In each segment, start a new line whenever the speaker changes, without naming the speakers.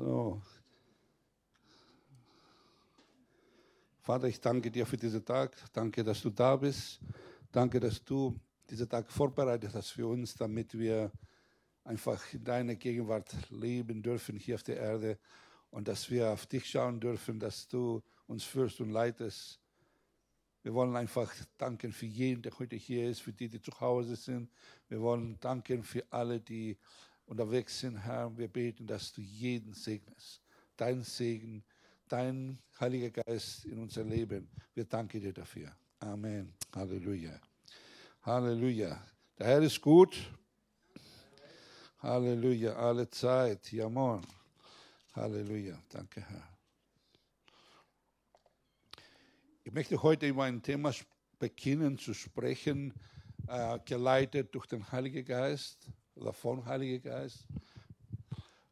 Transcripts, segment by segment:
So. Vater, ich danke dir für diesen Tag. Danke, dass du da bist. Danke, dass du diesen Tag vorbereitet hast für uns, damit wir einfach in deiner Gegenwart leben dürfen hier auf der Erde und dass wir auf dich schauen dürfen, dass du uns führst und leitest. Wir wollen einfach danken für jeden, der heute hier ist, für die, die zu Hause sind. Wir wollen danken für alle, die unterwegs sind, Herr. Wir beten, dass du jeden segnest. Dein Segen, dein Heiliger Geist in unser Leben. Wir danken dir dafür. Amen. Halleluja. Halleluja. Der Herr ist gut. Halleluja. Alle Zeit. Jamon. Halleluja. Danke, Herr. Ich möchte heute über ein Thema beginnen zu sprechen, äh, geleitet durch den Heiligen Geist oder vom Heiligen Geist.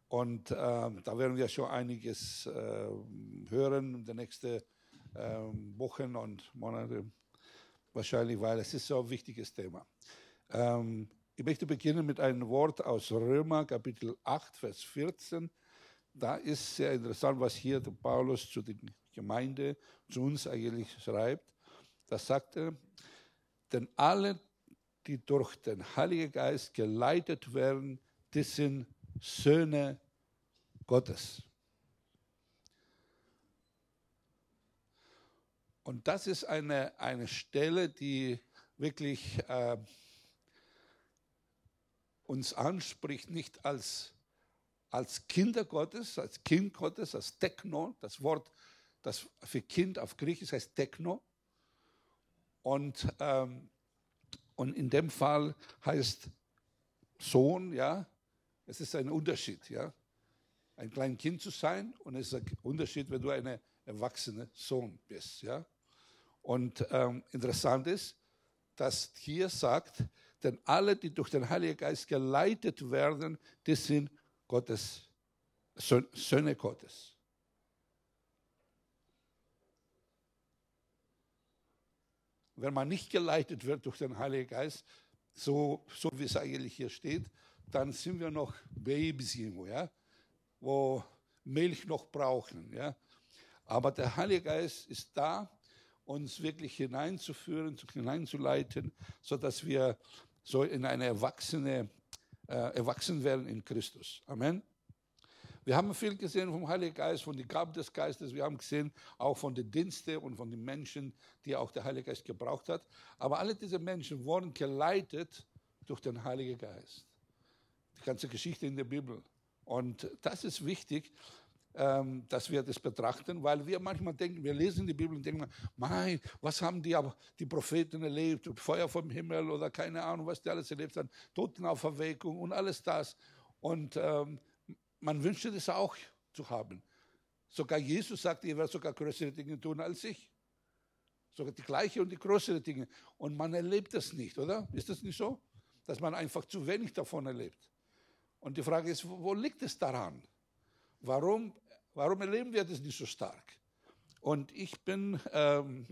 Und äh, da werden wir schon einiges äh, hören in den nächsten ähm, Wochen und Monaten wahrscheinlich, weil es ist so ein wichtiges Thema. Ähm, ich möchte beginnen mit einem Wort aus Römer, Kapitel 8, Vers 14. Da ist sehr interessant, was hier der Paulus zu der Gemeinde, zu uns eigentlich schreibt. Da sagt er, denn alle, die durch den Heiligen Geist geleitet werden, die sind Söhne Gottes. Und das ist eine, eine Stelle, die wirklich äh, uns anspricht, nicht als, als Kinder Gottes, als Kind Gottes, als Techno, das Wort, das für Kind auf Griechisch heißt Techno. Und, ähm, und in dem Fall heißt Sohn, ja, es ist ein Unterschied, ja. Ein kleines Kind zu sein und es ist ein Unterschied, wenn du ein erwachsener Sohn bist, ja. Und ähm, interessant ist, dass hier sagt, denn alle, die durch den Heiligen Geist geleitet werden, die sind Gottes, Söhne Gottes. Wenn man nicht geleitet wird durch den Heiligen Geist, so, so wie es eigentlich hier steht, dann sind wir noch Babys irgendwo, ja, wo Milch noch brauchen. Ja. Aber der Heilige Geist ist da, uns wirklich hineinzuführen, hineinzuleiten, sodass wir so in eine erwachsene, äh, erwachsen werden in Christus. Amen. Wir haben viel gesehen vom Heiligen Geist, von den Gaben des Geistes. Wir haben gesehen auch von den Diensten und von den Menschen, die auch der Heilige Geist gebraucht hat. Aber alle diese Menschen wurden geleitet durch den Heiligen Geist. Die ganze Geschichte in der Bibel. Und das ist wichtig, ähm, dass wir das betrachten, weil wir manchmal denken, wir lesen die Bibel und denken, mein, was haben die, die Propheten erlebt, Feuer vom Himmel oder keine Ahnung, was die alles erlebt haben, Totenauferweckung und alles das. Und ähm, man wünschte das auch zu haben. Sogar Jesus sagte, ihr werdet sogar größere Dinge tun als ich. Sogar die gleiche und die größere Dinge. Und man erlebt das nicht, oder? Ist das nicht so? Dass man einfach zu wenig davon erlebt. Und die Frage ist, wo liegt es daran? Warum Warum erleben wir das nicht so stark? Und ich bin ähm,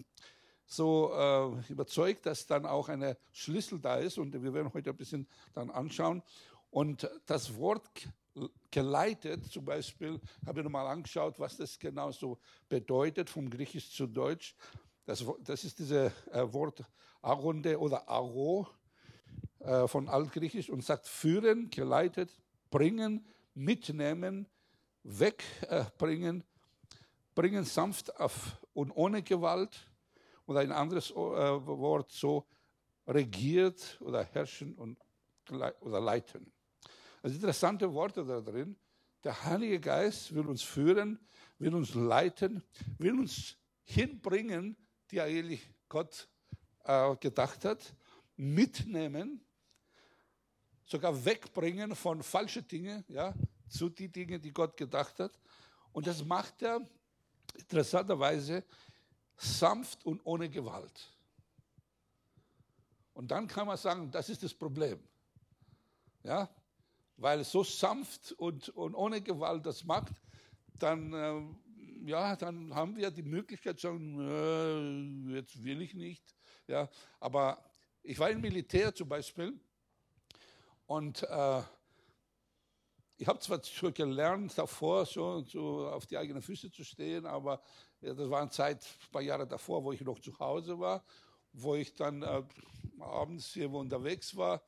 so äh, überzeugt, dass dann auch ein Schlüssel da ist und wir werden heute ein bisschen dann anschauen. Und das Wort geleitet, zum Beispiel, habe ich nochmal angeschaut, was das genau so bedeutet, vom Griechisch zu Deutsch. Das, das ist dieses äh, Wort Aronde oder Aro äh, von Altgriechisch und sagt führen, geleitet, bringen, mitnehmen, wegbringen, bringen sanft auf und ohne Gewalt. Und ein anderes äh, Wort so regiert oder herrschen und, oder leiten. Also interessante Worte da drin. Der Heilige Geist will uns führen, will uns leiten, will uns hinbringen, die eigentlich Gott äh, gedacht hat, mitnehmen, sogar wegbringen von falschen Dingen, ja, zu den Dingen, die Gott gedacht hat. Und das macht er interessanterweise sanft und ohne Gewalt. Und dann kann man sagen, das ist das Problem. Ja, weil so sanft und, und ohne Gewalt das macht, dann, äh, ja, dann haben wir die Möglichkeit zu sagen, äh, jetzt will ich nicht. Ja, aber ich war im Militär zum Beispiel und äh, ich habe zwar schon gelernt davor, schon so auf die eigenen Füße zu stehen, aber ja, das war eine Zeit, ein paar Jahre davor, wo ich noch zu Hause war, wo ich dann äh, abends hier unterwegs war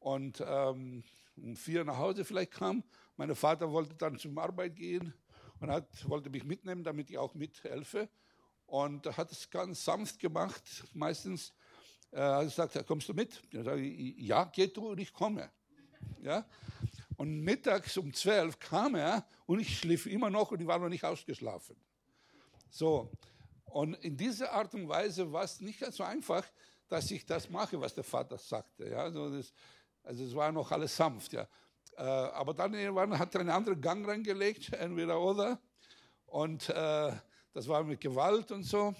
und ähm, um vier nach Hause vielleicht kam. Mein Vater wollte dann zum Arbeit gehen und hat, wollte mich mitnehmen, damit ich auch mithelfe. Und er hat es ganz sanft gemacht. Meistens äh, hat er gesagt, kommst du mit? Dann sage ja, geh du und ich komme. Ja? Und mittags um zwölf kam er und ich schlief immer noch und ich war noch nicht ausgeschlafen. So, und in dieser Art und Weise war es nicht ganz so einfach, dass ich das mache, was der Vater sagte. Ja? Also, das, also es war noch alles sanft. Ja? Äh, aber dann irgendwann hat er einen anderen Gang reingelegt, entweder oder. Und äh, das war mit Gewalt und so.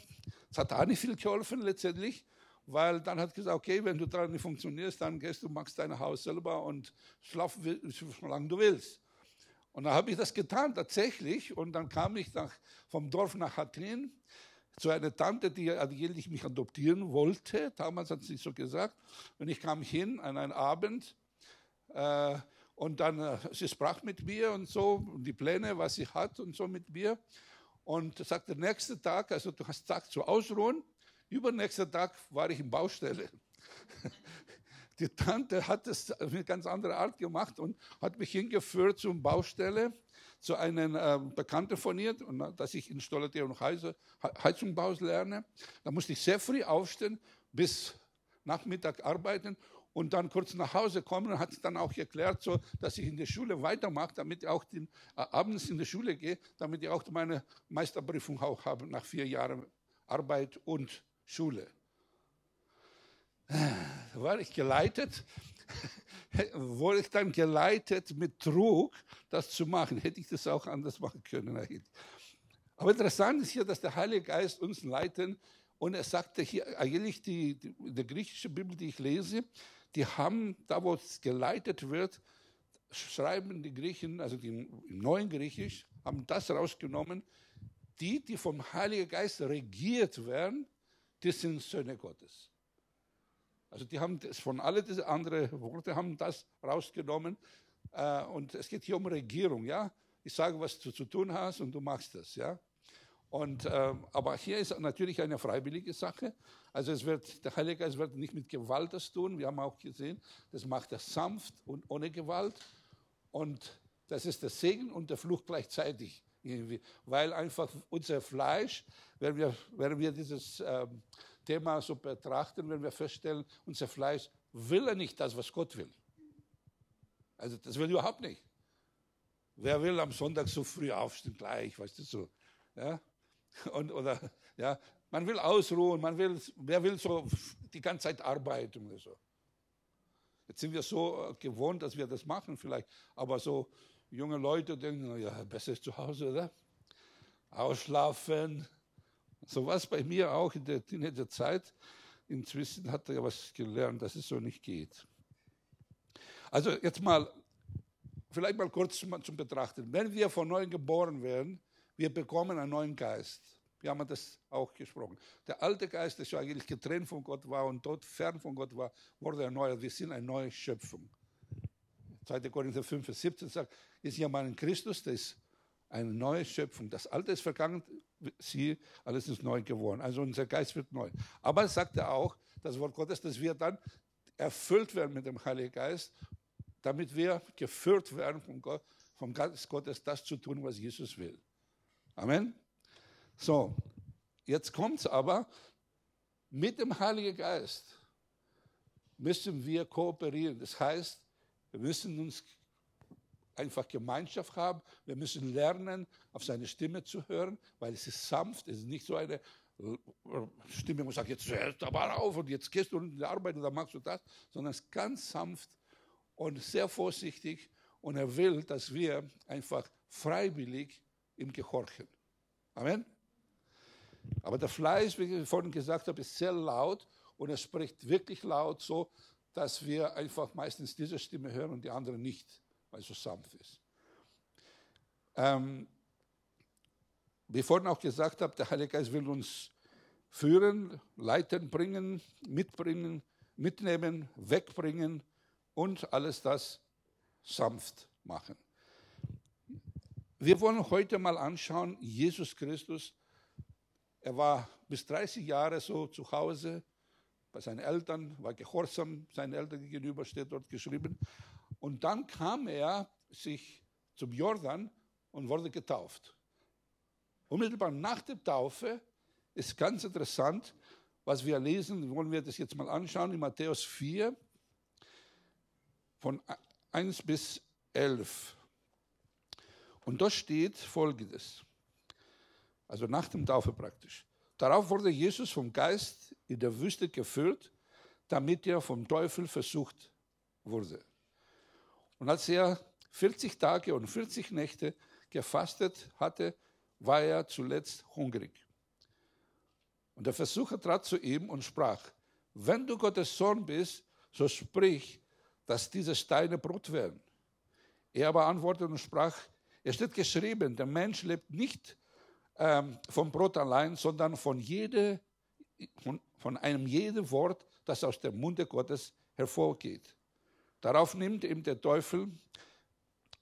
Das hat auch nicht viel geholfen letztendlich weil dann hat gesagt, okay, wenn du daran nicht funktionierst, dann gehst du, machst dein Haus selber und schlaf, solange du willst. Und dann habe ich das getan, tatsächlich. Und dann kam ich nach, vom Dorf nach Athen zu einer Tante, die eigentlich mich adoptieren wollte. Damals hat sie so gesagt. Und ich kam hin an einen Abend. Äh, und dann, äh, sie sprach mit mir und so, die Pläne, was sie hat und so mit mir. Und sagte, nächsten Tag, also du hast Tag zu ausruhen. Übernächster Tag war ich in Baustelle. Die Tante hat es auf eine ganz andere Art gemacht und hat mich hingeführt zur Baustelle, zu einem äh, Bekannten von ihr, und, äh, dass ich Installateur und Heizungsbau lerne. Da musste ich sehr früh aufstehen, bis Nachmittag arbeiten und dann kurz nach Hause kommen und hat dann auch erklärt, so, dass ich in der Schule weitermache, damit ich auch den, äh, abends in die Schule gehe, damit ich auch meine Meisterprüfung auch habe nach vier Jahren Arbeit und Schule. Da war ich geleitet, wurde ich dann geleitet mit Trug, das zu machen. Hätte ich das auch anders machen können. Aber interessant ist hier, dass der Heilige Geist uns leiten und er sagte hier, eigentlich die, die, die griechische Bibel, die ich lese, die haben, da wo es geleitet wird, schreiben die Griechen, also die im neuen Griechisch, haben das rausgenommen, die, die vom Heiligen Geist regiert werden, das sind Söhne Gottes. Also die haben das von alle diese anderen Worte haben das rausgenommen. Äh, und es geht hier um Regierung, ja. Ich sage, was du zu tun hast und du machst das, ja. Und, äh, aber hier ist natürlich eine freiwillige Sache. Also es wird, der Heilige Geist wird nicht mit Gewalt das tun. Wir haben auch gesehen, das macht er sanft und ohne Gewalt. Und das ist der Segen und der Fluch gleichzeitig. Irgendwie. Weil einfach unser Fleisch, wenn wir, wenn wir dieses ähm, Thema so betrachten, wenn wir feststellen, unser Fleisch will er nicht das, was Gott will. Also das will überhaupt nicht. Wer will am Sonntag so früh aufstehen gleich, weißt du so. Ja? Und, oder, ja, man will ausruhen, man will, wer will so die ganze Zeit arbeiten oder so. Jetzt sind wir so äh, gewohnt, dass wir das machen vielleicht, aber so junge Leute denken, ja, besser ist zu Hause, oder? Ausschlafen. So war es bei mir auch in der Teenagerzeit. Inzwischen hat er ja was gelernt, dass es so nicht geht. Also jetzt mal, vielleicht mal kurz zum, Betrachten. Wenn wir von neuem geboren werden, wir bekommen einen neuen Geist. Wir haben das auch gesprochen. Der alte Geist, der schon eigentlich getrennt von Gott war und dort fern von Gott war, wurde erneuert. Wir sind eine neue Schöpfung. 2. Korinther 5, 17 sagt, ist ja mal in Christus, das ist eine neue Schöpfung. Das Alte ist vergangen, sie, alles ist neu geworden. Also unser Geist wird neu. Aber sagt er auch, das Wort Gottes, dass wir dann erfüllt werden mit dem Heiligen Geist, damit wir geführt werden vom, Gott, vom Geist Gottes, das zu tun, was Jesus will. Amen. So, jetzt kommt es aber, mit dem Heiligen Geist müssen wir kooperieren. Das heißt, wir müssen uns einfach Gemeinschaft haben. Wir müssen lernen, auf seine Stimme zu hören, weil es ist sanft, es ist nicht so eine äh, Stimme, wo sagt, jetzt hörst du aber auf und jetzt gehst du in die Arbeit und dann machst du das, sondern es ist ganz sanft und sehr vorsichtig und er will, dass wir einfach freiwillig ihm gehorchen. Amen. Aber der Fleisch, wie ich vorhin gesagt habe, ist sehr laut und er spricht wirklich laut so, dass wir einfach meistens diese Stimme hören und die andere nicht, weil es so sanft ist. Ähm, wie ich vorhin auch gesagt habe, der Heilige Geist will uns führen, leiten, bringen, mitbringen, mitnehmen, wegbringen und alles das sanft machen. wir wollen heute mal anschauen, Jesus Christus, er war bis 30 Jahre so zu Hause bei seinen Eltern, war gehorsam seinen Eltern gegenüber, steht dort geschrieben. Und dann kam er sich zum Jordan und wurde getauft. Unmittelbar nach der Taufe ist ganz interessant, was wir lesen, wollen wir das jetzt mal anschauen, in Matthäus 4, von 1 bis 11. Und da steht Folgendes, also nach dem Taufe praktisch. Darauf wurde Jesus vom Geist in der Wüste geführt, damit er vom Teufel versucht wurde. Und als er 40 Tage und 40 Nächte gefastet hatte, war er zuletzt hungrig. Und der Versucher trat zu ihm und sprach, wenn du Gottes Sohn bist, so sprich, dass diese Steine Brot werden. Er aber antwortete und sprach, es steht geschrieben, der Mensch lebt nicht ähm, vom Brot allein, sondern von, jede, von, von einem jeden Wort, das aus dem Munde Gottes hervorgeht. Darauf nimmt ihm der Teufel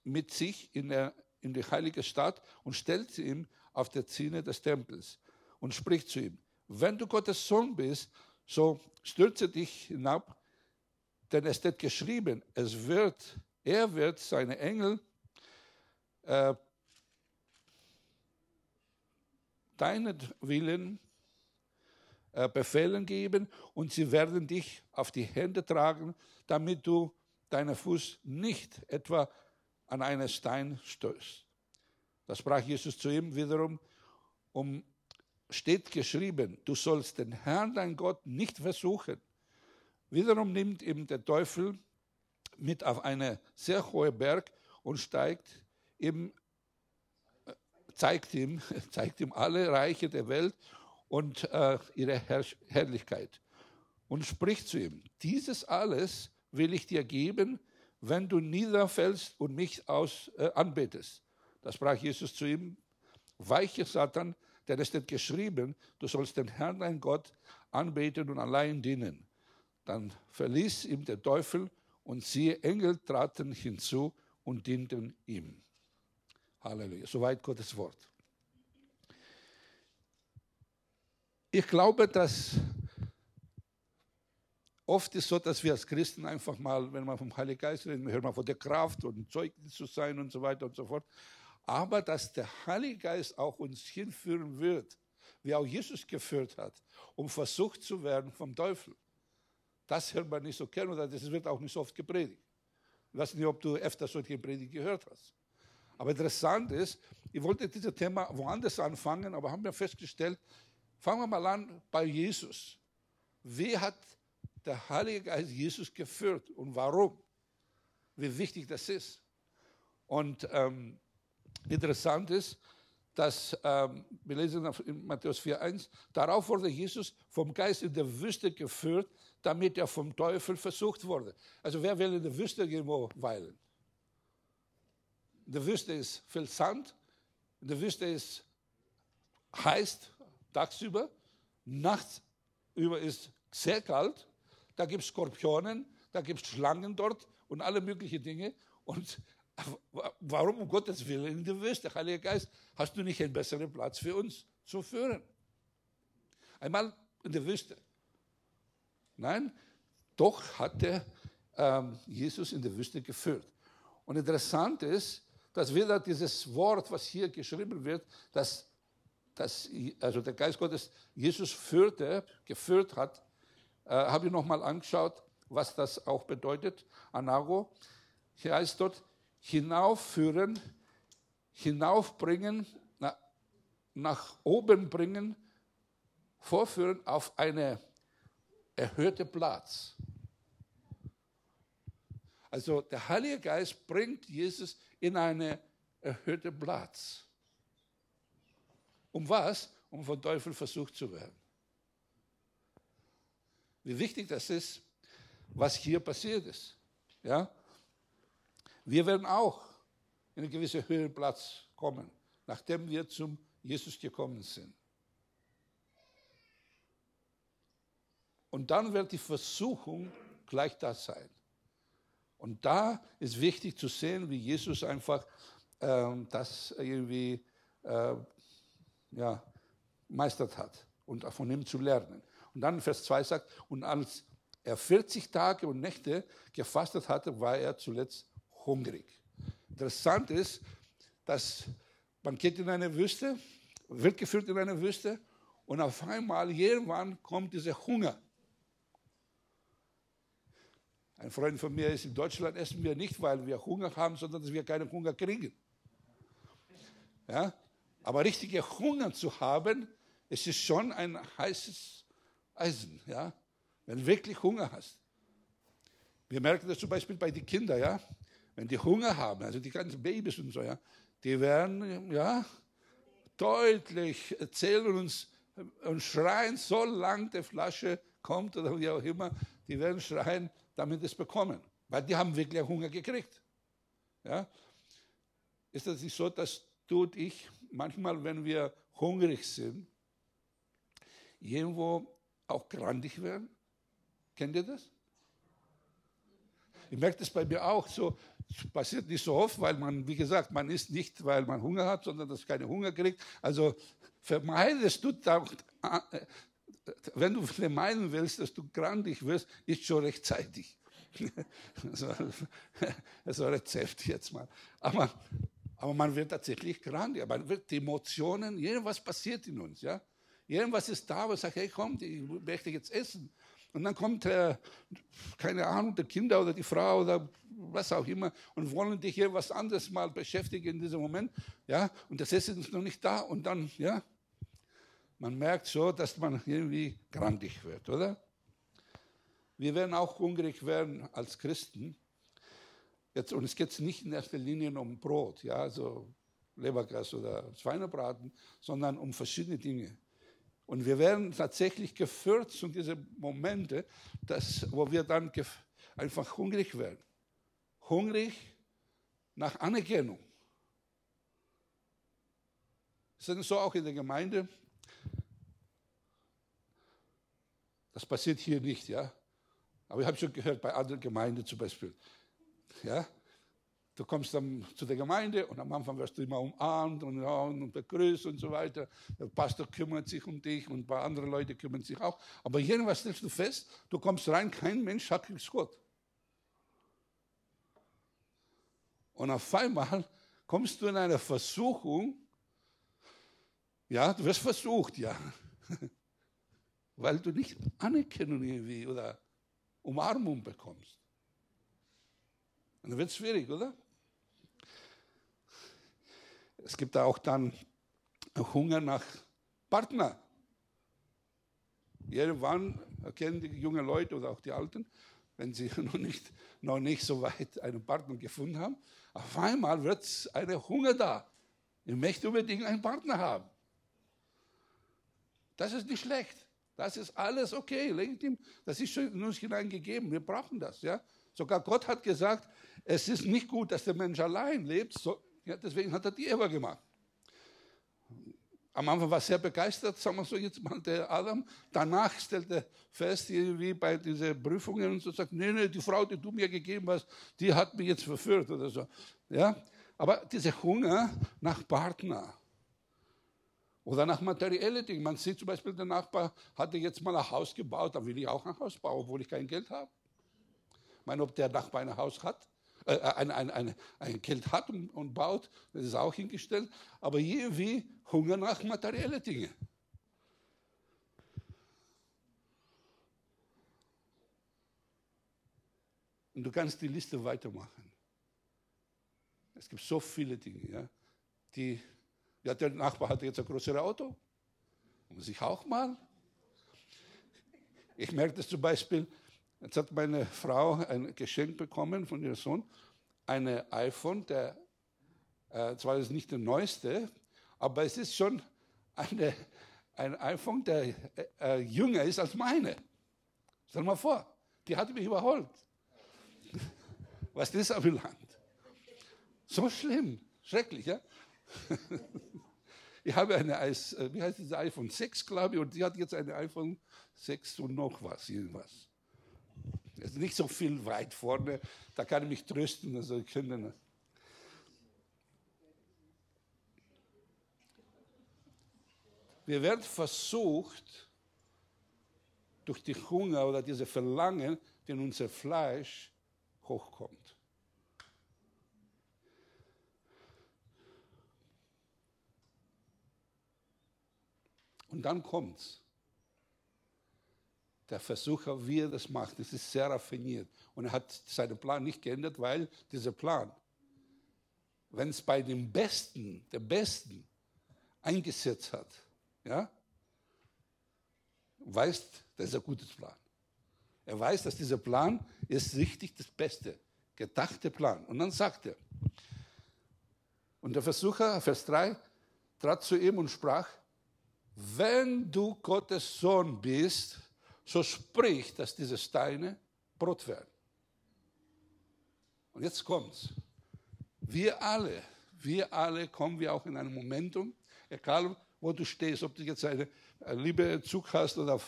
mit sich in, der, in die heilige Stadt und stellt sie ihm auf der Zinne des Tempels und spricht zu ihm, wenn du Gottes Sohn bist, so stürze dich hinab, denn es steht geschrieben, es wird, er wird seine Engel äh, deinetwillen äh, Befehlen geben und sie werden dich auf die Hände tragen, damit du deinen Fuß nicht etwa an einen Stein stößt. Da sprach Jesus zu ihm wiederum, um steht geschrieben, du sollst den Herrn, dein Gott, nicht versuchen. Wiederum nimmt ihm der Teufel mit auf einen sehr hohen Berg und steigt ihm, äh, zeigt ihm, zeigt ihm alle Reiche der Welt und äh, ihre Herr Herrlichkeit und spricht zu ihm, dieses alles will ich dir geben, wenn du niederfällst und mich aus, äh, anbetest. Da sprach Jesus zu ihm, weiche Satan, denn es steht geschrieben, du sollst den Herrn, dein Gott, anbeten und allein dienen. Dann verließ ihm der Teufel und siehe, Engel traten hinzu und dienten ihm. Halleluja. Soweit Gottes Wort. Ich glaube, dass oft ist so, dass wir als Christen einfach mal, wenn man vom Heiligen Geist reden, hören wir von der Kraft und Zeugnis zu sein und so weiter und so fort aber dass der Heilige Geist auch uns hinführen wird, wie auch Jesus geführt hat, um versucht zu werden vom Teufel. Das hört man nicht so gern oder das wird auch nicht so oft gepredigt. Ich weiß nicht, ob du öfter solche Predigt gehört hast. Aber interessant ist, ich wollte dieses Thema woanders anfangen, aber haben wir festgestellt, fangen wir mal an bei Jesus. Wie hat der Heilige Geist Jesus geführt und warum? Wie wichtig das ist. Und ähm, Interessant ist, dass ähm, wir lesen in Matthäus 4,1, darauf wurde Jesus vom Geist in der Wüste geführt, damit er vom Teufel versucht wurde. Also wer will in der Wüste irgendwo weilen? In der Wüste ist viel Sand, in der Wüste ist heiß tagsüber, nachts über ist sehr kalt, da gibt es Skorpionen, da gibt es Schlangen dort und alle möglichen Dinge. Und Warum um Gottes Willen in der Wüste? Heiliger Geist, hast du nicht einen besseren Platz für uns zu führen? Einmal in der Wüste. Nein, doch hat er ähm, Jesus in der Wüste geführt. Und interessant ist, dass wieder dieses Wort, was hier geschrieben wird, dass, dass also der Geist Gottes Jesus führte, geführt hat, äh, habe ich nochmal angeschaut, was das auch bedeutet. Anago. Hier heißt dort, hinaufführen, hinaufbringen, na, nach oben bringen, vorführen auf eine erhöhte Platz. Also der Heilige Geist bringt Jesus in eine erhöhte Platz. Um was? Um vom Teufel versucht zu werden. Wie wichtig das ist, was hier passiert ist. Ja? Wir werden auch in einen gewissen Höhenplatz kommen, nachdem wir zum Jesus gekommen sind. Und dann wird die Versuchung gleich da sein. Und da ist wichtig zu sehen, wie Jesus einfach ähm, das irgendwie äh, ja, meistert hat und von ihm zu lernen. Und dann Vers 2 sagt, und als er 40 Tage und Nächte gefastet hatte, war er zuletzt hungrig. Interessant ist, dass man geht in eine Wüste, wird geführt in eine Wüste und auf einmal irgendwann kommt dieser Hunger. Ein Freund von mir ist in Deutschland, essen wir nicht, weil wir Hunger haben, sondern dass wir keinen Hunger kriegen. Ja? Aber richtiger Hunger zu haben, es ist schon ein heißes Eisen, ja? wenn du wirklich Hunger hast. Wir merken das zum Beispiel bei den Kindern, ja? wenn die Hunger haben, also die ganzen Babys und so, ja? die werden ja, deutlich erzählen uns und schreien, so lang die Flasche kommt oder wie auch immer, die werden schreien, damit es bekommen, weil die haben wirklich Hunger gekriegt. Ja? Ist das nicht so, dass du und ich manchmal, wenn wir hungrig sind, irgendwo auch grandig werden? Kennt ihr das? Ich merke das bei mir auch so. Passiert nicht so oft, weil man, wie gesagt, man isst nicht, weil man Hunger hat, sondern dass keine Hunger kriegt. Also vermeidest du, da, äh, wenn du vermeiden willst, dass du grandig wirst, ist schon rechtzeitig. so, so ein Rezept jetzt mal. Aber aber man wird tatsächlich krank. Man wird die Emotionen, irgendwas passiert in uns. Ja? Irgendwas ist da, wo ich sage, hey komm, ich möchte jetzt essen. Und dann kommt, äh, keine Ahnung, der Kinder oder die Frau oder was auch immer und wollen dich irgendwas anderes mal beschäftigen in diesem Moment. Ja? Und das Essen ist noch nicht da. Und dann, ja, man merkt so, dass man irgendwie grandig wird, oder? Wir werden auch hungrig werden als Christen. Jetzt, und es geht nicht in erster Linie um Brot, ja, also Lebergras oder Schweinebraten, sondern um verschiedene Dinge. Und wir werden tatsächlich geführt zu diesen Momente, dass, wo wir dann einfach hungrig werden. Hungrig nach Anerkennung. Ist das so auch in der Gemeinde? Das passiert hier nicht, ja. Aber ich habe schon gehört, bei anderen Gemeinden zum Beispiel, ja? Du kommst dann zu der Gemeinde und am Anfang wirst du immer umarmt und, und begrüßt und so weiter. Der Pastor kümmert sich um dich und ein paar andere Leute kümmern sich auch. Aber irgendwas stellst du fest, du kommst rein, kein Mensch hat Gott. Und auf einmal kommst du in eine Versuchung, ja, du wirst versucht, ja, weil du nicht Anerkennung irgendwie oder Umarmung bekommst. Und dann wird es schwierig, oder? Es gibt auch dann Hunger nach Partner. Irgendwann erkennen die jungen Leute oder auch die Alten, wenn sie noch nicht, noch nicht so weit einen Partner gefunden haben, auf einmal wird ein Hunger da. Ich möchte unbedingt einen Partner haben. Das ist nicht schlecht. Das ist alles okay, legitim. Das ist schon in uns hineingegeben. Wir brauchen das. Ja? Sogar Gott hat gesagt, es ist nicht gut, dass der Mensch allein lebt, so, ja, deswegen hat er die Eva gemacht. Am Anfang war er sehr begeistert, sagen wir so jetzt mal, der Adam. Danach stellte er fest, irgendwie bei diesen Prüfungen und so, sagt, nee, nee, die Frau, die du mir gegeben hast, die hat mich jetzt verführt oder so. Ja? Aber dieser Hunger nach Partner oder nach materiellen Dingen. Man sieht zum Beispiel, der Nachbar hatte jetzt mal ein Haus gebaut, da will ich auch ein Haus bauen, obwohl ich kein Geld habe. Ich meine, ob der Nachbar ein Haus hat, äh, ein, ein, ein, ein Geld hat und, und baut, das ist auch hingestellt, aber irgendwie Hunger nach materiellen Dingen. Und du kannst die Liste weitermachen. Es gibt so viele Dinge, ja, die, ja, der Nachbar hat jetzt ein größeres Auto, muss ich auch mal. Ich merke das zum Beispiel, Jetzt hat meine Frau ein Geschenk bekommen von ihrem Sohn, ein iPhone, der äh, zwar ist nicht der neueste, aber es ist schon eine, ein iPhone, der äh, äh, jünger ist als meine. Stell mal vor, die hat mich überholt. Was das anbelangt. So schlimm, schrecklich, ja? Ich habe eine, äh, wie heißt das iPhone 6, glaube ich, und die hat jetzt eine iPhone 6 und noch was, irgendwas. Also nicht so viel weit vorne, da kann ich mich trösten, also ich könnte. Wir werden versucht, durch die Hunger oder diese Verlangen, die in unser Fleisch hochkommt. Und dann kommt's. Der Versucher, wie er das macht, das ist sehr raffiniert. Und er hat seinen Plan nicht geändert, weil dieser Plan, wenn es bei dem Besten, der Besten eingesetzt hat, ja, weiß, das ist ein gutes Plan. Er weiß, dass dieser Plan ist richtig das Beste, gedachte Plan. Und dann sagt er, und der Versucher, Vers 3, trat zu ihm und sprach, wenn du Gottes Sohn bist, so sprich, dass diese Steine Brot werden. Und jetzt kommt's. Wir alle, wir alle kommen wir auch in einem Momentum, egal wo du stehst, ob du jetzt eine liebe Zug hast oder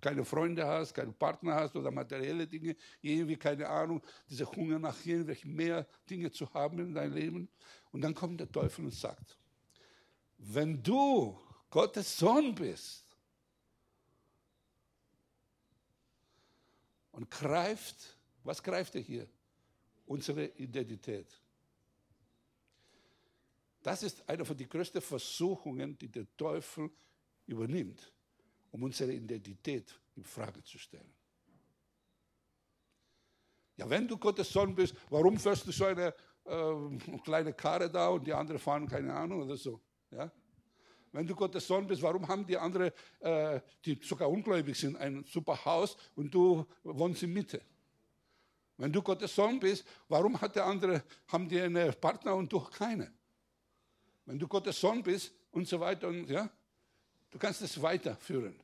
keine Freunde hast, keinen Partner hast oder materielle Dinge, irgendwie keine Ahnung, dieser Hunger nach irgendwelchen mehr Dinge zu haben in deinem Leben. Und dann kommt der Teufel und sagt, wenn du Gottes Sohn bist und greift, was greift er hier? Unsere Identität. Das ist eine von den größten Versuchungen, die der Teufel übernimmt, um unsere Identität in Frage zu stellen. Ja, wenn du Gottes Sohn bist, warum fährst du so eine äh, kleine Karre da und die anderen fahren keine Ahnung oder so? Ja? Wenn du Gottes Sohn bist, warum haben die anderen, äh, die sogar ungläubig sind, ein super Haus und du wohnst in Mitte? Wenn du Gottes Sohn bist, warum hat der andere, haben die einen Partner und du keine? Wenn du Gottes Sohn bist und so weiter und ja, du kannst es weiterführen.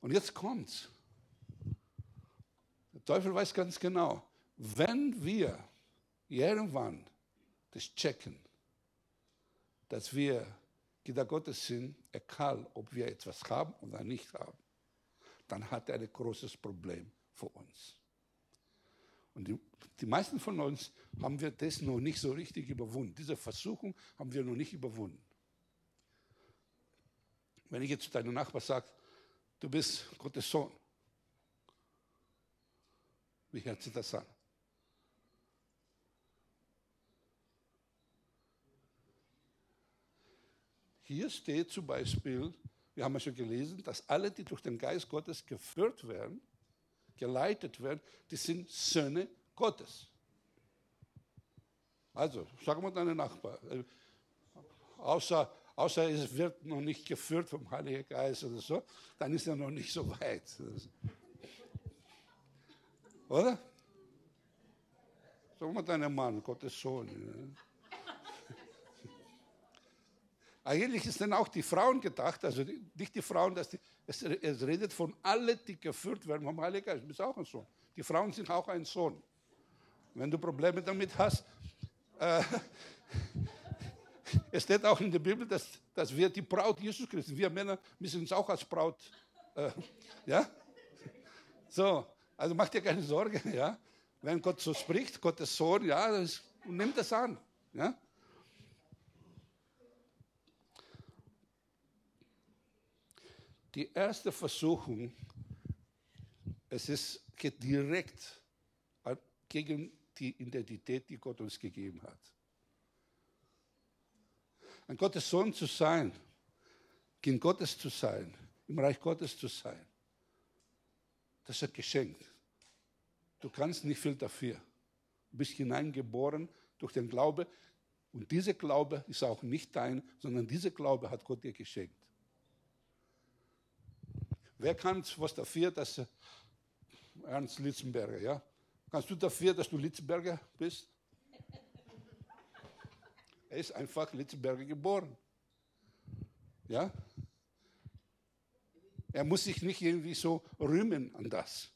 Und jetzt kommt's. Der Teufel weiß ganz genau, wenn wir irgendwann das checken, dass wir Kinder Gottes sind, egal ob wir etwas haben oder nicht haben, dann hat er ein großes Problem für uns. Und die, die meisten von uns haben wir das noch nicht so richtig überwunden. Diese Versuchung haben wir noch nicht überwunden. Wenn ich jetzt zu deinem Nachbar sage, du bist Gottes Sohn, wie hört sich das an? Hier steht zum Beispiel, wir haben ja schon gelesen, dass alle, die durch den Geist Gottes geführt werden, geleitet werden, die sind Söhne Gottes. Also, sag mal deinen Nachbar. Äh, außer, außer es wird noch nicht geführt vom Heiligen Geist oder so, dann ist er noch nicht so weit. Oder? Sag mal deinen Mann, Gottes Sohn. Eigentlich ist dann auch die Frauen gedacht, also nicht die Frauen, dass die, es, es redet von allen, die geführt werden vom Heiligen Geist. Du bist auch ein Sohn. Die Frauen sind auch ein Sohn. Wenn du Probleme damit hast, äh, es steht auch in der Bibel, dass, dass wir die Braut Jesus Christus, wir Männer müssen uns auch als Braut, äh, ja? So, also mach dir keine Sorge, ja? Wenn Gott so spricht, Gottes Sohn, ja, das, nimm das an, ja? Die erste Versuchung, es ist, geht direkt gegen die Identität, die Gott uns gegeben hat. Ein Gottes Sohn zu sein, Kind Gottes zu sein, im Reich Gottes zu sein, das ist ein Geschenk. Du kannst nicht viel dafür. Du bist hineingeboren durch den Glaube. Und dieser Glaube ist auch nicht dein, sondern dieser Glaube hat Gott dir geschenkt. Wer kann was dafür, dass Ernst Litzenberger, ja? Kannst du dafür, dass du Litzenberger bist? Er ist einfach Litzenberger geboren. Ja? Er muss sich nicht irgendwie so rühmen an das.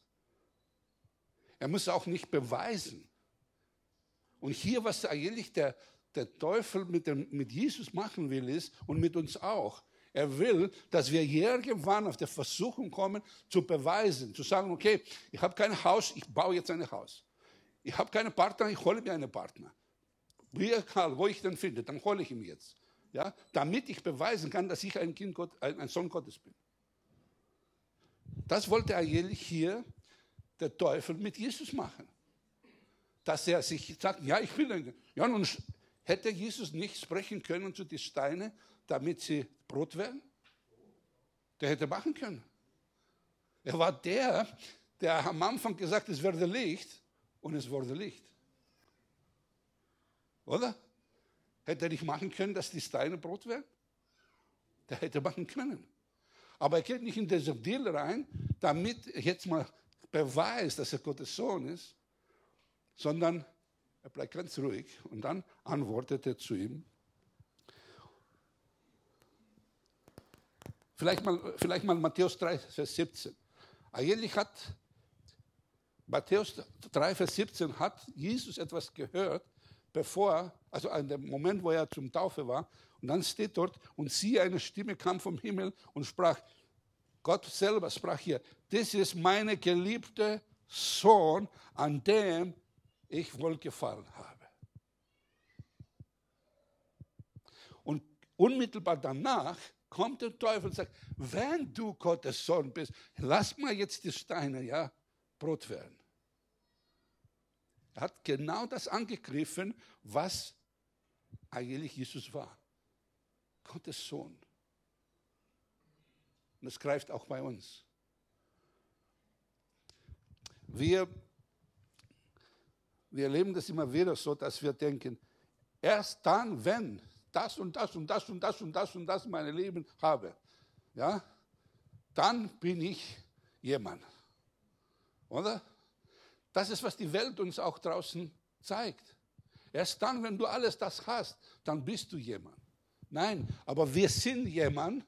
Er muss auch nicht beweisen. Und hier, was eigentlich der, der Teufel mit, dem, mit Jesus machen will, ist, und mit uns auch, er will, dass wir irgendwann auf der Versuchung kommen, zu beweisen, zu sagen, okay, ich habe kein Haus, ich baue jetzt ein Haus. Ich habe keinen Partner, ich hole mir einen Partner. Wie egal, wo ich den finde, dann hole ich ihn jetzt. ja, damit ich beweisen kann, dass ich ein, kind Gott, ein, ein Sohn Gottes bin. Das wollte eigentlich hier der Teufel mit Jesus machen. Dass er sich sagt, ja, ich will ein Ja, nun hätte Jesus nicht sprechen können zu den Steinen, damit sie Brot werden? Der hätte machen können. Er war der, der am Anfang gesagt, es werde Licht und es wurde Licht. Oder? Hätte er nicht machen können, dass die Steine Brot werden? Der hätte machen können. Aber er geht nicht in diese Deal rein, damit er jetzt mal beweist, dass er Gottes Sohn ist, sondern er bleibt ganz ruhig und dann antwortet er zu ihm. Vielleicht mal, vielleicht mal Matthäus 3, Vers 17. Eigentlich hat Matthäus 3, Vers 17 hat Jesus etwas gehört, bevor, also an dem Moment, wo er zum Taufe war. Und dann steht dort, und siehe, eine Stimme kam vom Himmel und sprach, Gott selber sprach hier, das ist meine geliebte Sohn, an dem ich wohlgefallen habe. Und unmittelbar danach kommt der Teufel und sagt, wenn du Gottes Sohn bist, lass mal jetzt die Steine, ja, Brot werden. Er hat genau das angegriffen, was eigentlich Jesus war. Gottes Sohn. Und das greift auch bei uns. Wir, wir erleben das immer wieder so, dass wir denken, erst dann, wenn das und das und das und das und das und das in meinem Leben habe, ja, dann bin ich jemand. Oder? Das ist, was die Welt uns auch draußen zeigt. Erst dann, wenn du alles das hast, dann bist du jemand. Nein, aber wir sind jemand,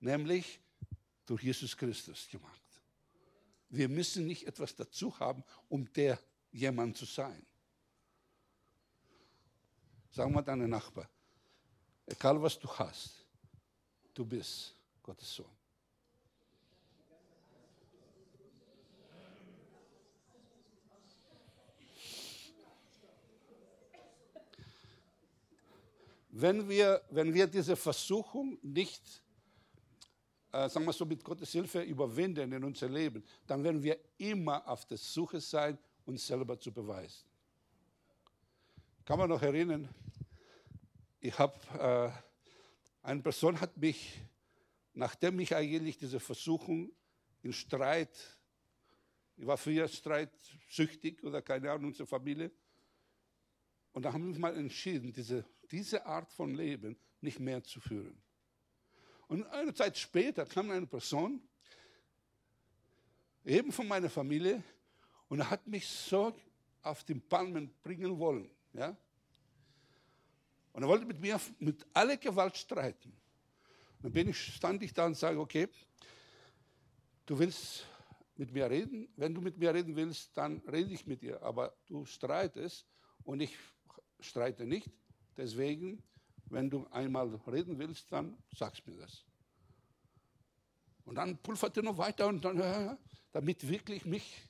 nämlich durch Jesus Christus gemacht. Wir müssen nicht etwas dazu haben, um der jemand zu sein. Sag mal deinen Nachbar, egal was du hast, du bist Gottes Sohn. Wenn wir, wenn wir diese Versuchung nicht, äh, sagen wir so, mit Gottes Hilfe überwinden in unser Leben, dann werden wir immer auf der Suche sein, uns selber zu beweisen. Kann man noch erinnern, ich habe, äh, eine Person hat mich, nachdem ich eigentlich diese Versuchung in Streit, ich war früher streitsüchtig oder keine Ahnung, unsere Familie, und da haben wir mal entschieden, diese diese Art von Leben nicht mehr zu führen. Und eine Zeit später kam eine Person, eben von meiner Familie, und hat mich so auf den Palmen bringen wollen. Ja? Und er wollte mit mir mit aller Gewalt streiten. Dann bin ich, stand ich da und sage, okay, du willst mit mir reden. Wenn du mit mir reden willst, dann rede ich mit dir. Aber du streitest und ich streite nicht. Deswegen, wenn du einmal reden willst, dann sagst mir das. Und dann pulverte er noch weiter und dann, damit wirklich mich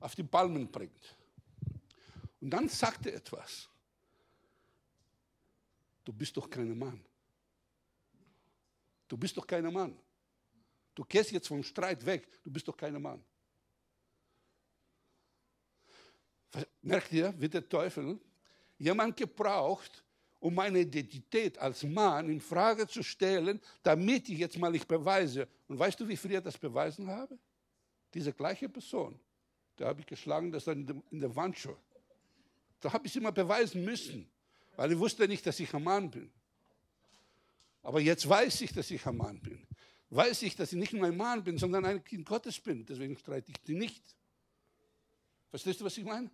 auf die Palmen bringt. Und dann sagte etwas. Du bist doch kein Mann. Du bist doch kein Mann. Du gehst jetzt vom Streit weg. Du bist doch kein Mann. Merkt ihr, wie der Teufel jemand gebraucht, um meine Identität als Mann in Frage zu stellen, damit ich jetzt mal nicht beweise. Und weißt du, wie früher das beweisen habe? Diese gleiche Person, da habe ich geschlagen, das dann in der Wand schon. Da habe ich es immer beweisen müssen, weil ich wusste nicht, dass ich ein Mann bin. Aber jetzt weiß ich, dass ich ein Mann bin. Weiß ich, dass ich nicht nur ein Mann bin, sondern ein Kind Gottes bin. Deswegen streite ich die nicht. Verstehst du, was ich meine?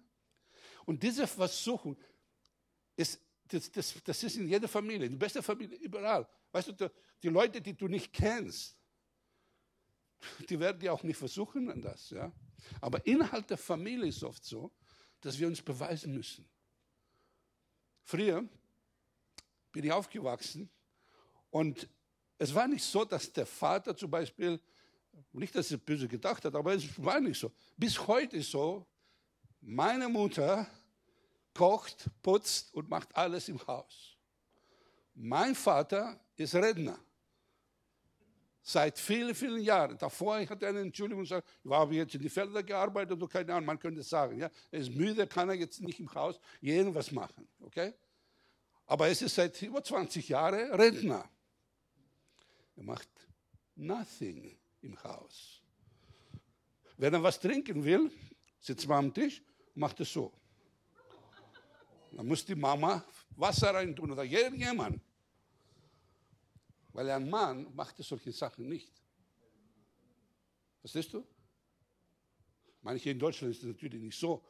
Und diese Versuchung ist das, das, das ist in jeder Familie, die beste Familie, überall. Weißt du, die Leute, die du nicht kennst, die werden ja auch nicht versuchen an das. Ja? Aber innerhalb der Familie ist oft so, dass wir uns beweisen müssen. Früher bin ich aufgewachsen und es war nicht so, dass der Vater zum Beispiel, nicht, dass er böse gedacht hat, aber es war nicht so. Bis heute ist so, meine Mutter kocht, putzt und macht alles im Haus. Mein Vater ist Redner. Seit vielen, vielen Jahren. Davor hatte eine Entschuldigung, ich habe jetzt in die Felder gearbeitet oder keine Ahnung, man könnte sagen, ja, er ist müde, kann er jetzt nicht im Haus irgendwas machen. Okay? Aber es ist seit über 20 Jahren Rentner. Er macht nothing im Haus. Wenn er was trinken will, sitzt man am Tisch und macht es so. Dann muss die Mama Wasser reintun oder irgendjemand. Weil ein Mann macht solche Sachen nicht. Verstehst du? Manche in Deutschland ist es natürlich nicht so.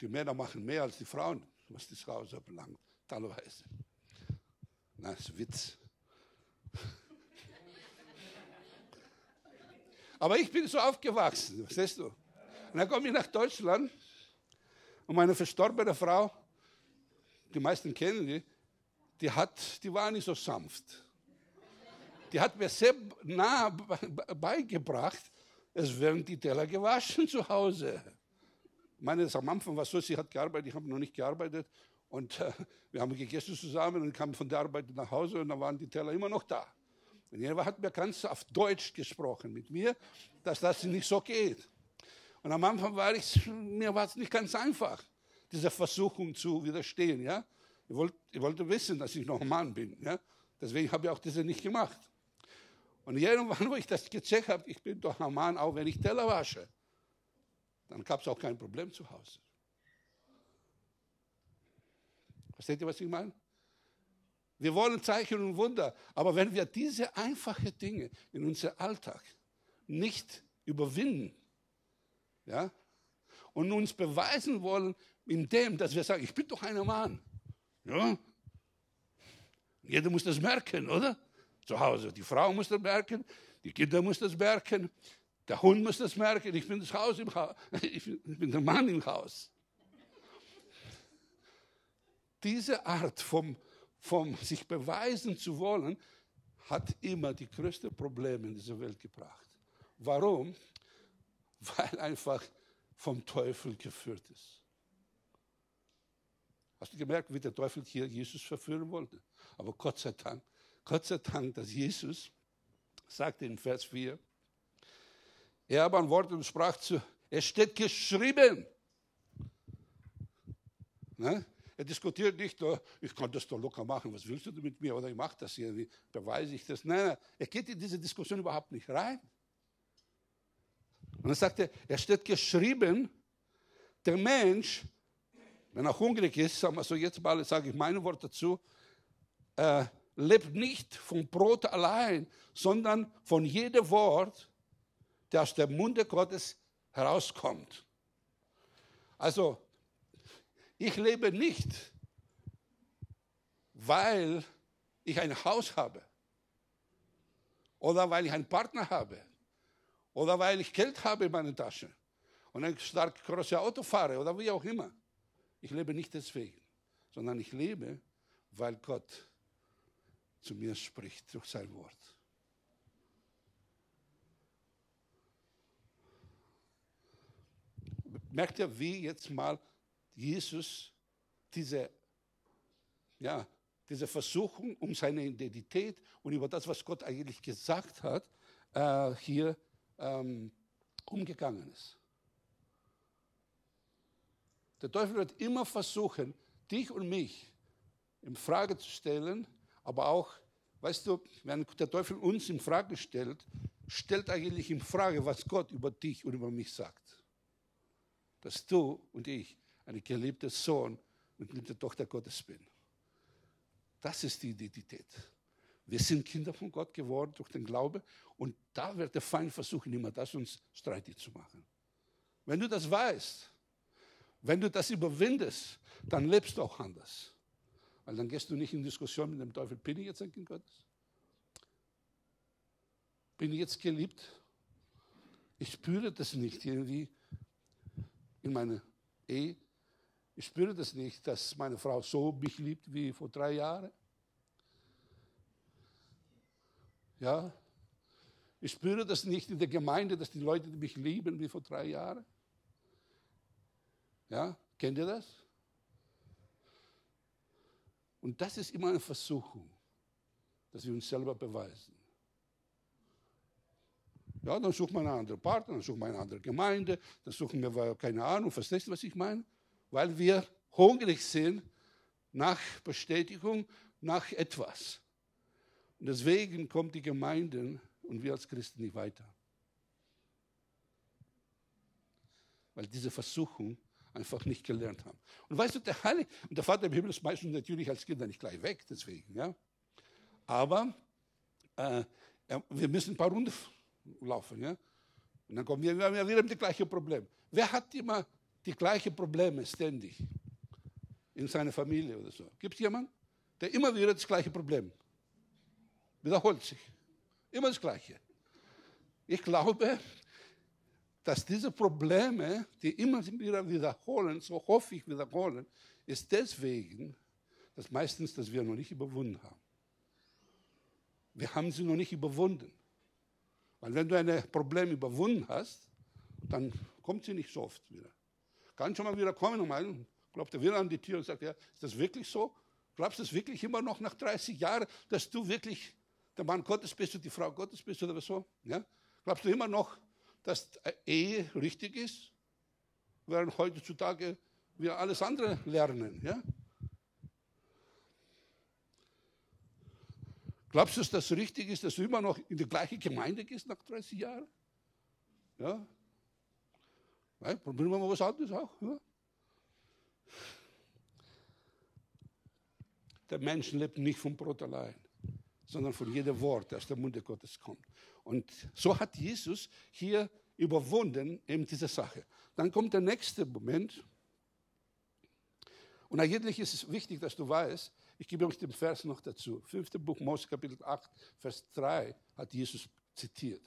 Die Männer machen mehr als die Frauen, was das Haus belangt, teilweise. Na, ist Witz. Aber ich bin so aufgewachsen, verstehst du? Und dann komme ich nach Deutschland und meine verstorbene Frau, die meisten kennen die, die, hat, die war nicht so sanft die hat mir sehr nah beigebracht, es werden die Teller gewaschen zu Hause. Meine, das am Anfang war so, sie hat gearbeitet, ich habe noch nicht gearbeitet. Und äh, wir haben gegessen zusammen und kamen von der Arbeit nach Hause und dann waren die Teller immer noch da. Und jemand hat mir ganz auf Deutsch gesprochen mit mir, dass das nicht so geht. Und am Anfang war ich, mir war es nicht ganz einfach, dieser Versuchung zu widerstehen. Ja? Ich, wollte, ich wollte wissen, dass ich noch ein Mann bin. Ja? Deswegen habe ich auch das nicht gemacht. Und irgendwann, wo ich das gecheckt habe, ich bin doch ein Mann, auch wenn ich Teller wasche, dann gab es auch kein Problem zu Hause. Versteht ihr, was ich meine? Wir wollen Zeichen und Wunder, aber wenn wir diese einfachen Dinge in unserem Alltag nicht überwinden, ja, und uns beweisen wollen, indem, dass wir sagen, ich bin doch ein Mann, ja, jeder muss das merken, oder? Zu Hause. Die Frau muss das merken, die Kinder muss das merken, der Hund muss das merken, ich bin das Haus im Haus, ich bin der Mann im Haus. Diese Art vom, vom sich beweisen zu wollen, hat immer die größten Probleme in dieser Welt gebracht. Warum? Weil einfach vom Teufel geführt ist. Hast du gemerkt, wie der Teufel hier Jesus verführen wollte? Aber Gott sei Dank Gott sei Dank, dass Jesus sagte in Vers 4, er aber antwortete und sprach zu, es steht geschrieben. Ne? Er diskutiert nicht, oh, ich kann das doch locker machen, was willst du mit mir? Oder ich mache das hier, wie beweise ich das? Nein, er geht in diese Diskussion überhaupt nicht rein. Und dann sagt er, es steht geschrieben, der Mensch, wenn er hungrig ist, sagen wir so jetzt mal, sage ich mein Wort dazu, äh, lebt nicht vom Brot allein, sondern von jedem Wort, der aus dem Munde Gottes herauskommt. Also, ich lebe nicht, weil ich ein Haus habe oder weil ich einen Partner habe oder weil ich Geld habe in meiner Tasche und ein stark großes Auto fahre oder wie auch immer. Ich lebe nicht deswegen, sondern ich lebe, weil Gott zu mir spricht durch sein Wort. Merkt ihr, wie jetzt mal Jesus diese, ja, diese Versuchung um seine Identität und über das, was Gott eigentlich gesagt hat, äh, hier ähm, umgegangen ist. Der Teufel wird immer versuchen, dich und mich in Frage zu stellen, aber auch, weißt du, wenn der Teufel uns in Frage stellt, stellt eigentlich in Frage, was Gott über dich und über mich sagt. Dass du und ich ein geliebter Sohn und geliebte Tochter Gottes bin. Das ist die Identität. Wir sind Kinder von Gott geworden durch den Glaube und da wird der Feind versuchen, immer das uns streitig zu machen. Wenn du das weißt, wenn du das überwindest, dann lebst du auch anders. Weil dann gehst du nicht in Diskussion mit dem Teufel, bin ich jetzt ein Kind Gottes? Bin ich jetzt geliebt? Ich spüre das nicht irgendwie in meiner Ehe. Ich spüre das nicht, dass meine Frau so mich liebt wie vor drei Jahren. Ja, ich spüre das nicht in der Gemeinde, dass die Leute mich lieben wie vor drei Jahren. Ja, kennt ihr das? Und das ist immer eine Versuchung. dass wir uns selber beweisen. Ja, dann suchen wir einen anderen Partner, dann suchen wir eine andere Gemeinde, dann suchen wir, keine Ahnung, verstehst du, was ich meine? Weil wir hungrig sind nach Bestätigung, nach etwas. Und deswegen kommt die Gemeinde und wir als Christen nicht weiter. Weil diese Versuchung einfach nicht gelernt haben. Und weißt du, der Heilige, und der Vater im Himmel ist meistens natürlich als Kinder nicht gleich weg, deswegen, ja. Aber äh, wir müssen ein paar Runden laufen, ja. Und dann kommen wir, wir haben wieder das gleiche Problem. Wer hat immer die gleichen Probleme ständig in seiner Familie oder so? Gibt es jemanden, der immer wieder das gleiche Problem wiederholt sich? Immer das Gleiche. Ich glaube, dass diese Probleme, die immer wieder wiederholen, so häufig wiederholen, ist deswegen, dass meistens, dass wir noch nicht überwunden haben. Wir haben sie noch nicht überwunden. Weil wenn du ein Problem überwunden hast, dann kommt sie nicht so oft wieder. Kann schon mal wieder kommen und mal, klopft er wieder an die Tür und sagt, ja, ist das wirklich so? Glaubst du es wirklich immer noch nach 30 Jahren, dass du wirklich der Mann Gottes bist und die Frau Gottes bist oder so? Ja? Glaubst du immer noch, dass Ehe richtig ist, während heutzutage wir alles andere lernen. Ja? Glaubst du, dass das richtig ist, dass du immer noch in die gleiche Gemeinde gehst nach 30 Jahren? Ja? Nein, probieren wir mal was anderes auch. Ja? Der Mensch lebt nicht vom Brot allein, sondern von jedem Wort, das aus dem Munde Gottes kommt. Und so hat Jesus hier überwunden eben diese Sache. Dann kommt der nächste Moment. Und eigentlich ist es wichtig, dass du weißt, ich gebe euch den Vers noch dazu. Fünfte Buch Mose, Kapitel 8, Vers 3 hat Jesus zitiert.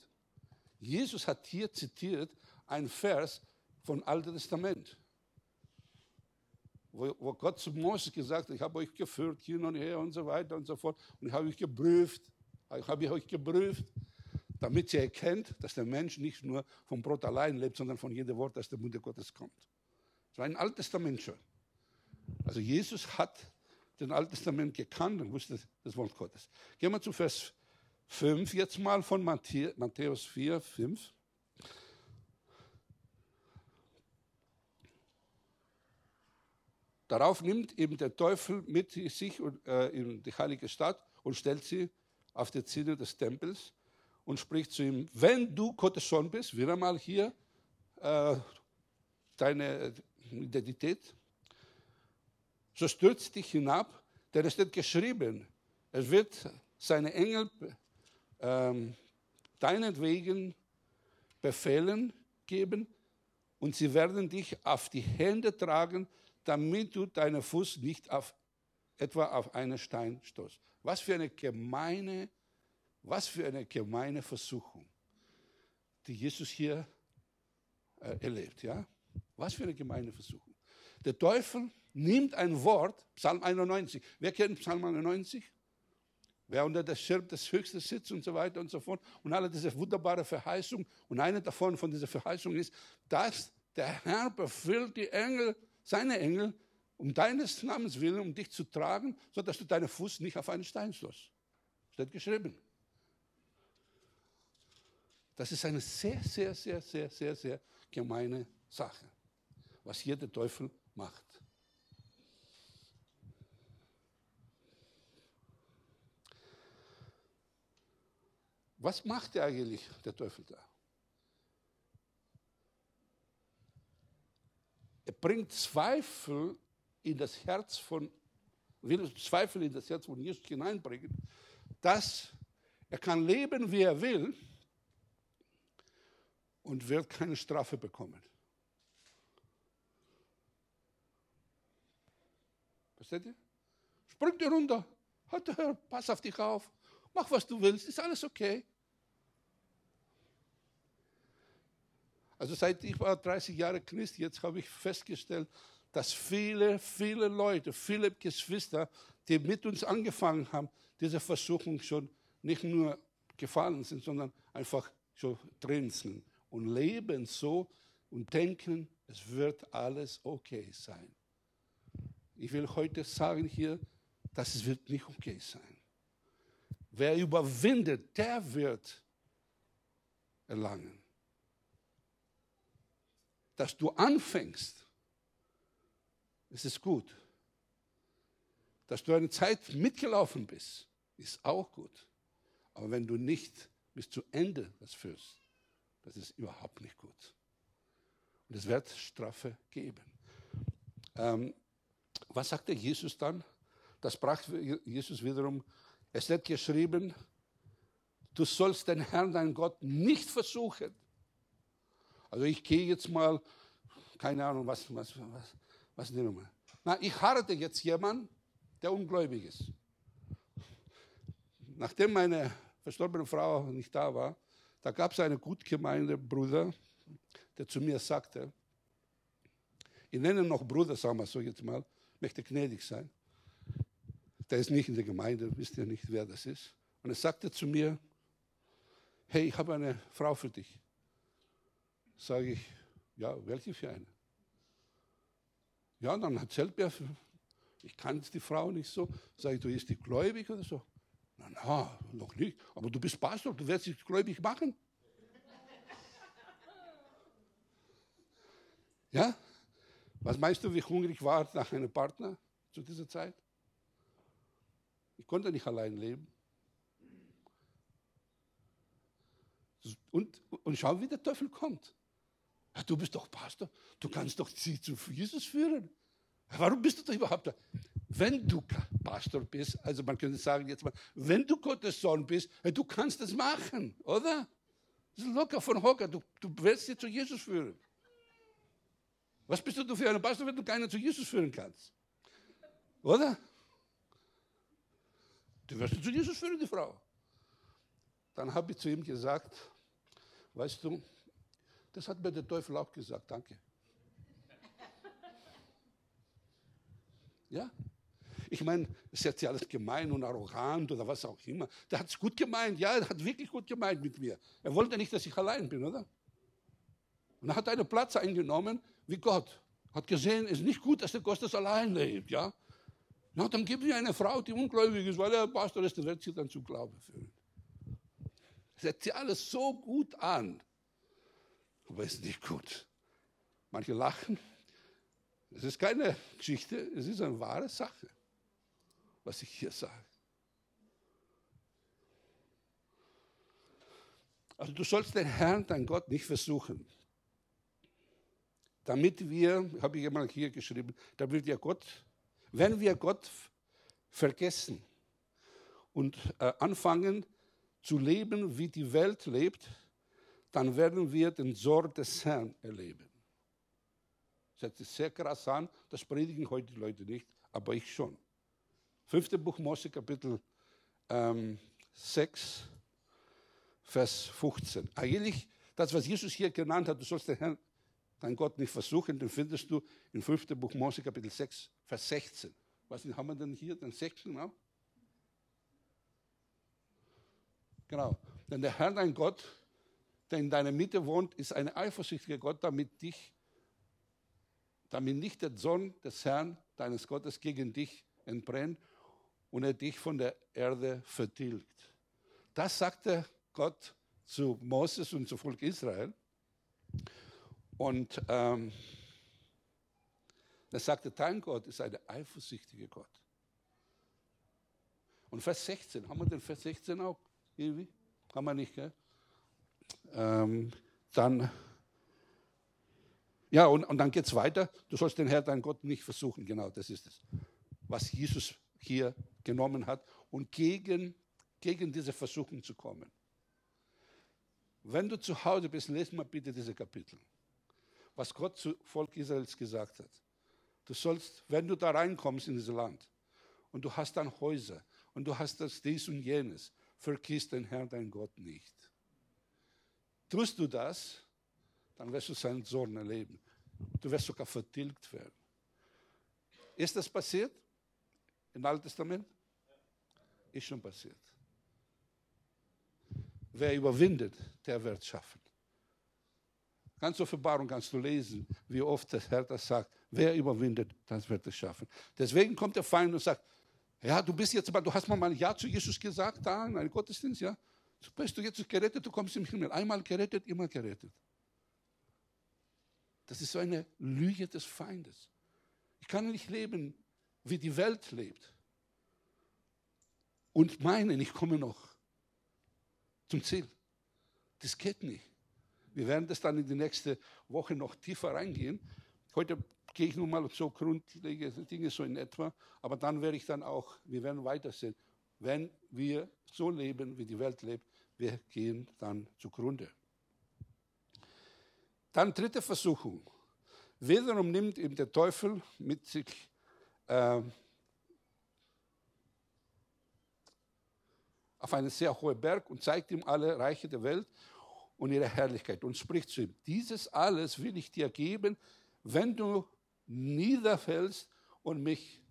Jesus hat hier zitiert einen Vers vom Alten Testament, wo, wo Gott zu Mose gesagt hat, ich habe euch geführt hin und her und so weiter und so fort und ich habe euch geprüft, ich habe euch geprüft damit sie erkennt, dass der Mensch nicht nur vom Brot allein lebt, sondern von jedem Wort, das der Munde Gottes kommt. Das war ein Altes Testament schon. Also Jesus hat den Alten Testament gekannt und wusste das Wort Gottes. Gehen wir zu Vers 5 jetzt mal von Matthäus 4, 5. Darauf nimmt eben der Teufel mit sich äh, in die heilige Stadt und stellt sie auf die Zinne des Tempels und spricht zu ihm, wenn du Gottes Sohn bist, wieder mal hier äh, deine Identität, so stürzt dich hinab, denn es steht geschrieben, es wird seine Engel ähm, deinetwegen Befehlen geben und sie werden dich auf die Hände tragen, damit du deinen Fuß nicht auf, etwa auf einen Stein stoßt. Was für eine gemeine was für eine gemeine Versuchung, die Jesus hier äh, erlebt. Ja? Was für eine gemeine Versuchung. Der Teufel nimmt ein Wort, Psalm 91. Wer kennt Psalm 91? Wer unter der Schirm des Höchsten sitzt und so weiter und so fort. Und alle diese wunderbare Verheißung. Und eine davon, von dieser Verheißung ist, dass der Herr befüllt die Engel, seine Engel, um deines Namens willen, um dich zu tragen, sodass du deinen Fuß nicht auf einen Stein stoßt. Steht geschrieben. Das ist eine sehr, sehr, sehr, sehr, sehr, sehr gemeine Sache, was hier der Teufel macht. Was macht er eigentlich, der Teufel da? Bringt Zweifel in das Herz von, will Zweifel in das Herz von Jesus hineinbringen, dass er kann leben, wie er will, und wird keine Strafe bekommen. Versteht ihr? Spring dir runter. Hör, pass auf dich auf. Mach, was du willst. Ist alles okay. Also seit ich war 30 Jahre Christ, jetzt habe ich festgestellt, dass viele, viele Leute, viele Geschwister, die mit uns angefangen haben, diese Versuchung schon nicht nur gefallen sind, sondern einfach schon drin sind und leben so und denken, es wird alles okay sein. Ich will heute sagen hier, dass es wird nicht okay sein. Wer überwindet, der wird erlangen. Dass du anfängst, es ist gut. Dass du eine Zeit mitgelaufen bist, ist auch gut. Aber wenn du nicht bis zu Ende das führst, das ist überhaupt nicht gut. Und es wird Strafe geben. Ähm, was sagte Jesus dann? Das sprach Jesus wiederum. Es wird geschrieben, du sollst den Herrn, deinen Gott, nicht versuchen. Also ich gehe jetzt mal, keine Ahnung, was, was, was, was nehmen wir? Na, ich heirate jetzt jemanden, der ungläubig ist. Nachdem meine verstorbene Frau nicht da war, da gab es einen gut gemeinten Bruder, der zu mir sagte, ich nenne ihn noch Bruder, sagen wir so jetzt mal, möchte gnädig sein. Der ist nicht in der Gemeinde, wisst ihr nicht, wer das ist. Und er sagte zu mir, hey, ich habe eine Frau für dich. Sage ich, ja, welche für eine? Ja, dann erzählt mir, ich kannte die Frau nicht so. Sage ich, du bist die gläubig oder so? Na, na, noch nicht. Aber du bist Pastor, du wirst dich gläubig machen. ja? Was meinst du, wie hungrig war nach einem Partner zu dieser Zeit? Ich konnte nicht allein leben. Und, und schau, wie der Teufel kommt. Du bist doch Pastor, du kannst doch sie zu Jesus führen. Warum bist du da überhaupt da? Wenn du Pastor bist, also man könnte sagen jetzt mal, wenn du Gottes Sohn bist, du kannst das machen, oder? Das ist locker von Hocker, du, du wirst sie zu Jesus führen. Was bist du für ein Pastor, wenn du keinen zu Jesus führen kannst? Oder? Du wirst zu Jesus führen, die Frau. Dann habe ich zu ihm gesagt, weißt du, das hat mir der Teufel auch gesagt, danke. Ja? Ich meine, es ist jetzt ja alles gemein und arrogant oder was auch immer. Der hat es gut gemeint, ja, er hat wirklich gut gemeint mit mir. Er wollte nicht, dass ich allein bin, oder? Und er hat einen Platz eingenommen wie Gott. Hat gesehen, es ist nicht gut, dass der Gott allein lebt, ja? Na, dann gib mir eine Frau, die ungläubig ist, weil er Pastor ist, der wird sie dann zum Glauben führen. Das hört sich alles so gut an, aber es ist nicht gut. Manche lachen, es ist keine Geschichte, es ist eine wahre Sache, was ich hier sage. Also du sollst den Herrn, dein Gott, nicht versuchen. Damit wir, habe ich einmal hier geschrieben, damit wir Gott, wenn wir Gott vergessen und äh, anfangen zu leben, wie die Welt lebt, dann werden wir den Zorn des Herrn erleben. Das hört sich sehr krass an, das predigen heute die Leute nicht, aber ich schon. Fünfte Buch Mose, Kapitel ähm, 6, Vers 15. Eigentlich, das, was Jesus hier genannt hat, du sollst den Herrn, dein Gott nicht versuchen, den findest du im fünften Buch Mose, Kapitel 6, Vers 16. Was haben wir denn hier, den 16 auch? Genau. Denn der Herr, dein Gott, der in deiner Mitte wohnt, ist ein eifersüchtiger Gott, damit dich damit nicht der Sohn des Herrn, deines Gottes, gegen dich entbrennt und er dich von der Erde vertilgt. Das sagte Gott zu Moses und zu Volk Israel. Und ähm, er sagte, dein Gott ist ein eifersüchtiger Gott. Und Vers 16, haben wir den Vers 16 auch irgendwie? Haben wir nicht, gell? Ähm, dann ja, und, und dann geht es weiter. Du sollst den Herrn, deinen Gott, nicht versuchen. Genau, das ist es, was Jesus hier genommen hat, und gegen, gegen diese Versuchung zu kommen. Wenn du zu Hause bist, lese mal bitte diese Kapitel. Was Gott zu Volk Israels gesagt hat. Du sollst, wenn du da reinkommst in dieses Land und du hast dann Häuser und du hast das dies und jenes, vergiss den Herrn, dein Gott nicht. Tust du das, dann wirst du seinen Zorn erleben. Du wirst sogar vertilgt werden. Ist das passiert im Alten Testament? Ist schon passiert. Wer überwindet, der wird es schaffen. Ganz Offenbarung kannst du lesen, wie oft der Herr das sagt. Wer überwindet, das wird es schaffen. Deswegen kommt der Feind und sagt, Ja, du bist jetzt, du hast mal ein Ja zu Jesus gesagt, da in einem Gottesdienst, ja. Bist du jetzt gerettet, du kommst im Himmel. Einmal gerettet, immer gerettet. Das ist so eine Lüge des Feindes. Ich kann nicht leben, wie die Welt lebt. Und meinen, ich komme noch zum Ziel. Das geht nicht. Wir werden das dann in die nächste Woche noch tiefer reingehen. Heute gehe ich nur mal so grundlegende Dinge so in etwa, aber dann werde ich dann auch, wir werden weitersehen. Wenn wir so leben, wie die Welt lebt, wir gehen dann zugrunde. Dann dritte Versuchung. Wiederum nimmt ihm der Teufel mit sich äh, auf einen sehr hohen Berg und zeigt ihm alle Reiche der Welt und ihre Herrlichkeit und spricht zu ihm, dieses alles will ich dir geben, wenn du niederfällst und mich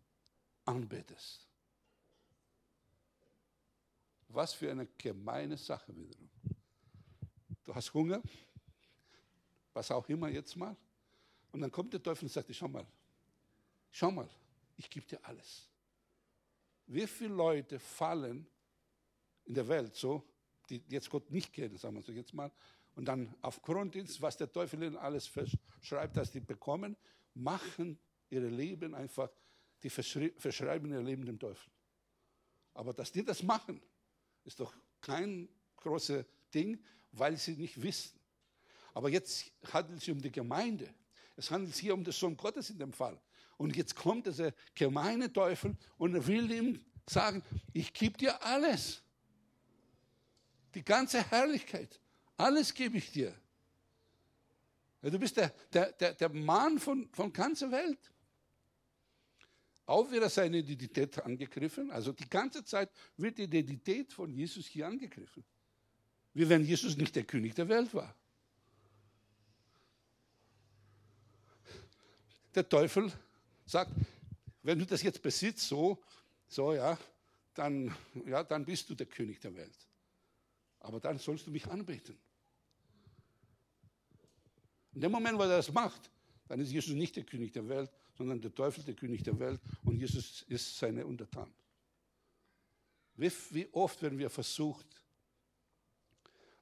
anbetest. Was für eine gemeine Sache wiederum. Du hast Hunger, was auch immer jetzt mal. Und dann kommt der Teufel und sagt, schau mal, schau mal, ich gebe dir alles. Wie viele Leute fallen in der Welt so, die jetzt Gott nicht kennen, sagen wir so jetzt mal, und dann aufgrund dessen, was der Teufel ihnen alles verschreibt, dass die bekommen, machen ihre Leben einfach, die verschreiben ihr Leben dem Teufel. Aber dass die das machen, ist doch kein großes Ding, weil sie nicht wissen. Aber jetzt handelt es sich um die Gemeinde. Es handelt sich hier um den Sohn Gottes in dem Fall. Und jetzt kommt dieser gemeine Teufel und er will ihm sagen, ich gebe dir alles. Die ganze Herrlichkeit. Alles gebe ich dir. Du bist der, der, der, der Mann von, von ganzer Welt. Auch wird er seine Identität angegriffen. Also die ganze Zeit wird die Identität von Jesus hier angegriffen. Wie wenn Jesus nicht der König der Welt war. Der Teufel sagt, wenn du das jetzt besitzt, so, so, ja, dann, ja, dann bist du der König der Welt. Aber dann sollst du mich anbeten. In dem Moment, wo er das macht, dann ist Jesus nicht der König der Welt, sondern der Teufel der König der Welt und Jesus ist seine Untertan. Wie, oft werden wir versucht,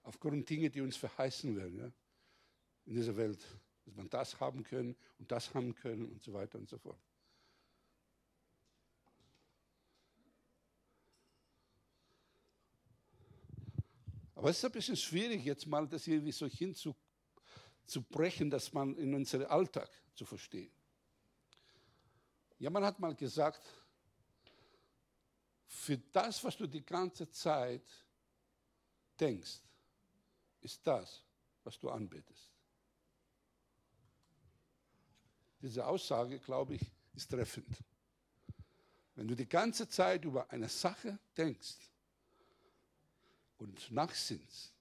aufgrund Dinge, die uns verheißen werden, ja, in dieser Welt, dass man das haben können und das haben können und so weiter und so fort. Aber es ist ein bisschen schwierig, jetzt mal das irgendwie so hinzubrechen, dass man in unseren Alltag zu verstehen. Jemand hat mal gesagt, für das, was du die ganze Zeit denkst, ist das, was du anbetest. Diese Aussage, glaube ich, ist treffend. Wenn du die ganze Zeit über eine Sache denkst und nachsinnst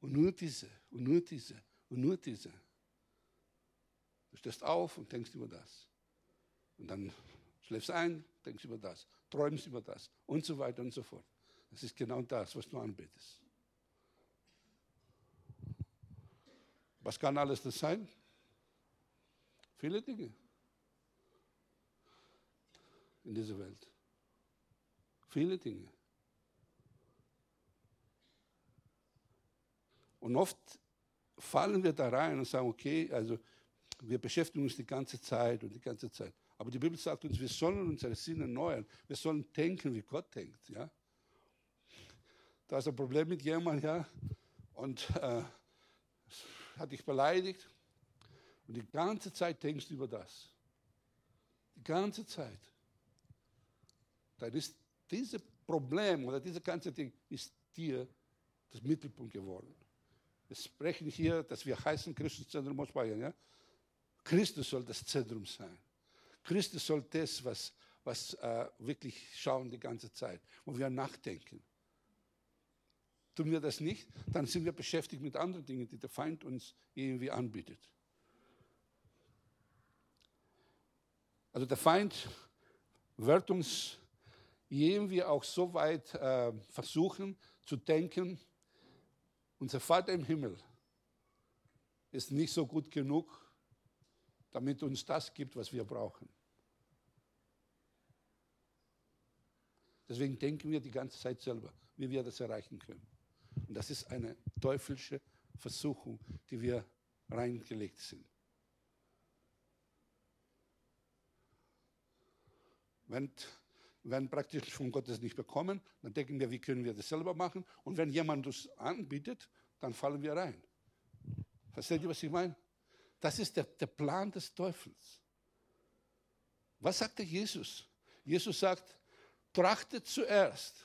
und nur diese und nur diese und nur diese, du stehst auf und denkst über das. Und dann schläfst ein, denkst über das, träumst über das und so weiter und so fort. Das ist genau das, was du anbetest. Was kann alles das sein? Viele Dinge in dieser Welt. Viele Dinge. Und oft fallen wir da rein und sagen, okay, also wir beschäftigen uns die ganze Zeit und die ganze Zeit. Aber die Bibel sagt uns, wir sollen unsere Sinne erneuern. Wir sollen denken, wie Gott denkt. Ja? Da ist ein Problem mit jemandem, ja, und äh, hat dich beleidigt. Und die ganze Zeit denkst du über das. Die ganze Zeit. Dann ist dieses Problem oder dieses ganze Ding ist dir das Mittelpunkt geworden. Wir sprechen hier, dass wir heißen Christuszentrum aus Bayern. Ja? Christus soll das Zentrum sein. Christus soll das, was, was äh, wirklich schauen die ganze Zeit, wo wir nachdenken. Tun wir das nicht, dann sind wir beschäftigt mit anderen Dingen, die der Feind uns irgendwie anbietet. Also der Feind wird uns irgendwie auch so weit äh, versuchen zu denken, unser Vater im Himmel ist nicht so gut genug, damit uns das gibt, was wir brauchen. Deswegen denken wir die ganze Zeit selber, wie wir das erreichen können. Und das ist eine teuflische Versuchung, die wir reingelegt sind. Wenn, wenn praktisch von Gott das nicht bekommen, dann denken wir, wie können wir das selber machen? Und wenn jemand das anbietet, dann fallen wir rein. Versteht ihr, was ich meine? Das ist der, der Plan des Teufels. Was sagte Jesus? Jesus sagt, trachtet zuerst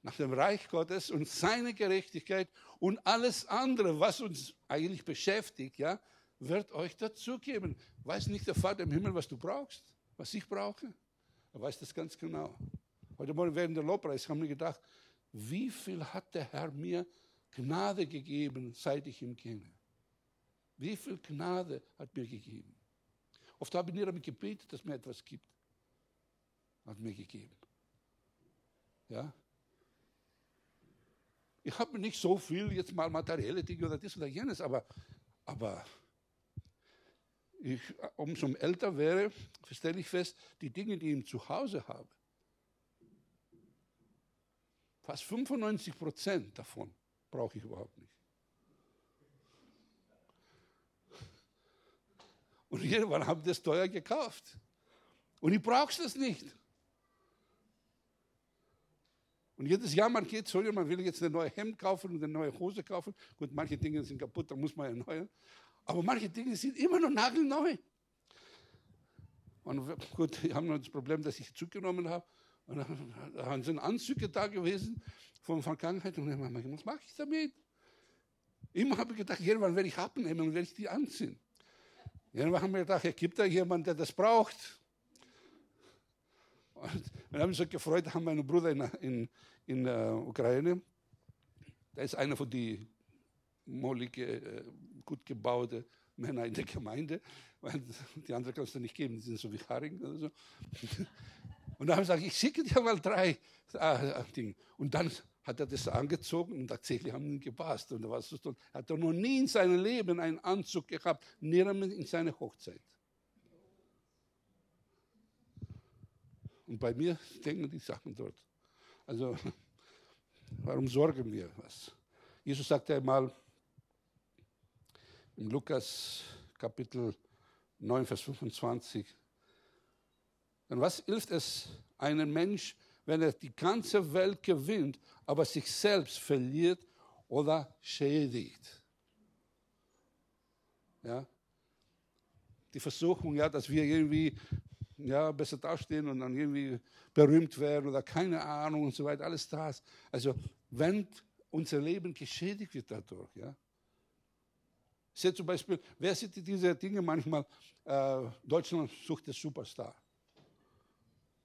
nach dem Reich Gottes und seine Gerechtigkeit und alles andere, was uns eigentlich beschäftigt, ja, wird euch dazugeben. Weiß nicht der Vater im Himmel, was du brauchst, was ich brauche? Er weiß das ganz genau. Heute Morgen während der Lobpreis haben wir gedacht, wie viel hat der Herr mir Gnade gegeben, seit ich ihn kenne? Wie viel Gnade hat mir gegeben? Oft habe ich nicht damit gebetet, dass mir etwas gibt. Hat mir gegeben. Ja? Ich habe nicht so viel jetzt mal materielle Dinge oder das oder jenes, aber, aber ich, umso älter wäre, stelle ich fest, die Dinge, die ich zu Hause habe, fast 95 Prozent davon brauche ich überhaupt nicht. Und irgendwann habe ich das teuer gekauft. Und ich brauche es nicht. Und jedes Jahr man geht so, man will jetzt ein neues Hemd kaufen und eine neue Hose kaufen. Gut, manche Dinge sind kaputt, da muss man erneuern. Aber manche Dinge sind immer noch nagelneu. Und gut, wir haben noch das Problem, dass ich zugenommen habe. Und dann sind Anzüge da gewesen von Vergangenheit. Und dann was mache ich damit? Immer habe ich gedacht, irgendwann werde ich abnehmen und werde ich die anziehen. Irgendwann haben wir gedacht, es gibt da jemanden, der das braucht. Und wir haben uns so gefreut, haben wir einen Bruder in, in, in der äh, Ukraine. Der ist einer von den mollige, äh, gut gebauten Männern in der Gemeinde. Weil die anderen kannst du nicht geben, die sind so wie Haring oder so. Und dann haben wir gesagt, ich schicke dir mal drei äh, Dinge. Und dann hat er das angezogen und tatsächlich haben ihn gepasst. Und was er hat noch nie in seinem Leben einen Anzug gehabt, nirgends in seiner Hochzeit. Und bei mir denken die Sachen dort. Also, warum sorgen wir was? Jesus sagte einmal im Lukas Kapitel 9, Vers 25, denn was hilft es einem Mensch, wenn er die ganze Welt gewinnt, aber sich selbst verliert oder schädigt? Ja? Die Versuchung, ja, dass wir irgendwie ja, besser dastehen und dann irgendwie berühmt werden oder keine Ahnung und so weiter, alles das. Also wenn unser Leben geschädigt wird dadurch, ja. Seht zum Beispiel, wer sieht diese Dinge manchmal, äh, Deutschland sucht den Superstar.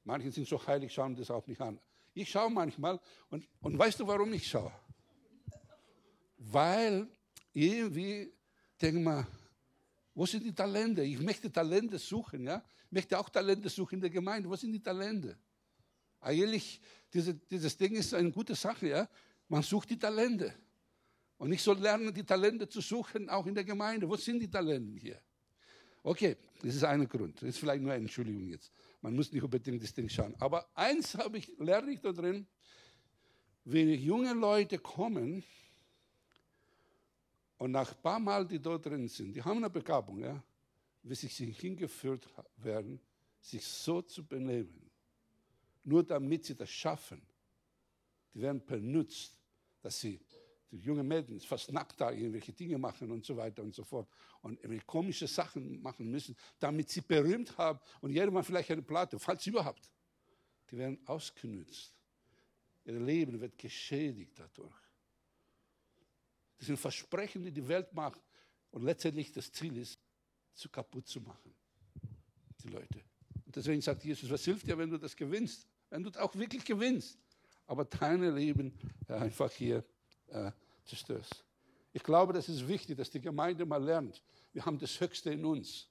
Manche sind so heilig, schauen das auch nicht an. Ich schaue manchmal und, und weißt du, warum ich schaue? Weil irgendwie, denke mal, wo sind die Talente? Ich möchte Talente suchen, ja. Ich möchte auch Talente suchen in der Gemeinde. Wo sind die Talente? Eigentlich, diese, dieses Ding ist eine gute Sache, ja. Man sucht die Talente. Und ich soll lernen, die Talente zu suchen, auch in der Gemeinde. Wo sind die Talente hier? Okay, das ist ein Grund. Das ist vielleicht nur eine Entschuldigung jetzt. Man muss nicht unbedingt das Ding schauen. Aber eins habe ich, lerne ich da drin, wenn junge Leute kommen, und nach ein paar Mal, die dort drin sind, die haben eine Begabung, ja, wie sich sie hingeführt werden, sich so zu benehmen. Nur damit sie das schaffen. Die werden benutzt, dass sie, die jungen Mädchen, fast nackt da irgendwelche Dinge machen und so weiter und so fort. Und komische Sachen machen müssen, damit sie berühmt haben und jedermann vielleicht eine Platte, falls überhaupt. Die werden ausgenutzt. Ihr Leben wird geschädigt dadurch. Das sind Versprechen, die die Welt macht. Und letztendlich das Ziel ist, zu kaputt zu machen. Die Leute. Und deswegen sagt Jesus, was hilft dir, wenn du das gewinnst? Wenn du auch wirklich gewinnst. Aber deine Leben einfach hier äh, zerstörst. Ich glaube, das ist wichtig, dass die Gemeinde mal lernt. Wir haben das Höchste in uns.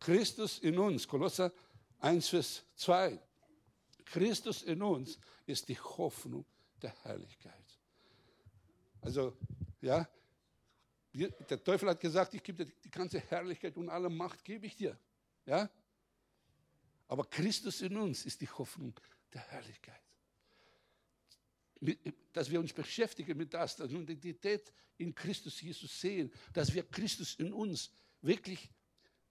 Christus in uns. Kolosser 1, Vers 2. Christus in uns ist die Hoffnung der Herrlichkeit. Also ja? Der Teufel hat gesagt, ich gebe dir die ganze Herrlichkeit und alle Macht gebe ich dir. Ja? Aber Christus in uns ist die Hoffnung der Herrlichkeit. Dass wir uns beschäftigen mit das, dass wir Identität in Christus Jesus sehen, dass wir Christus in uns wirklich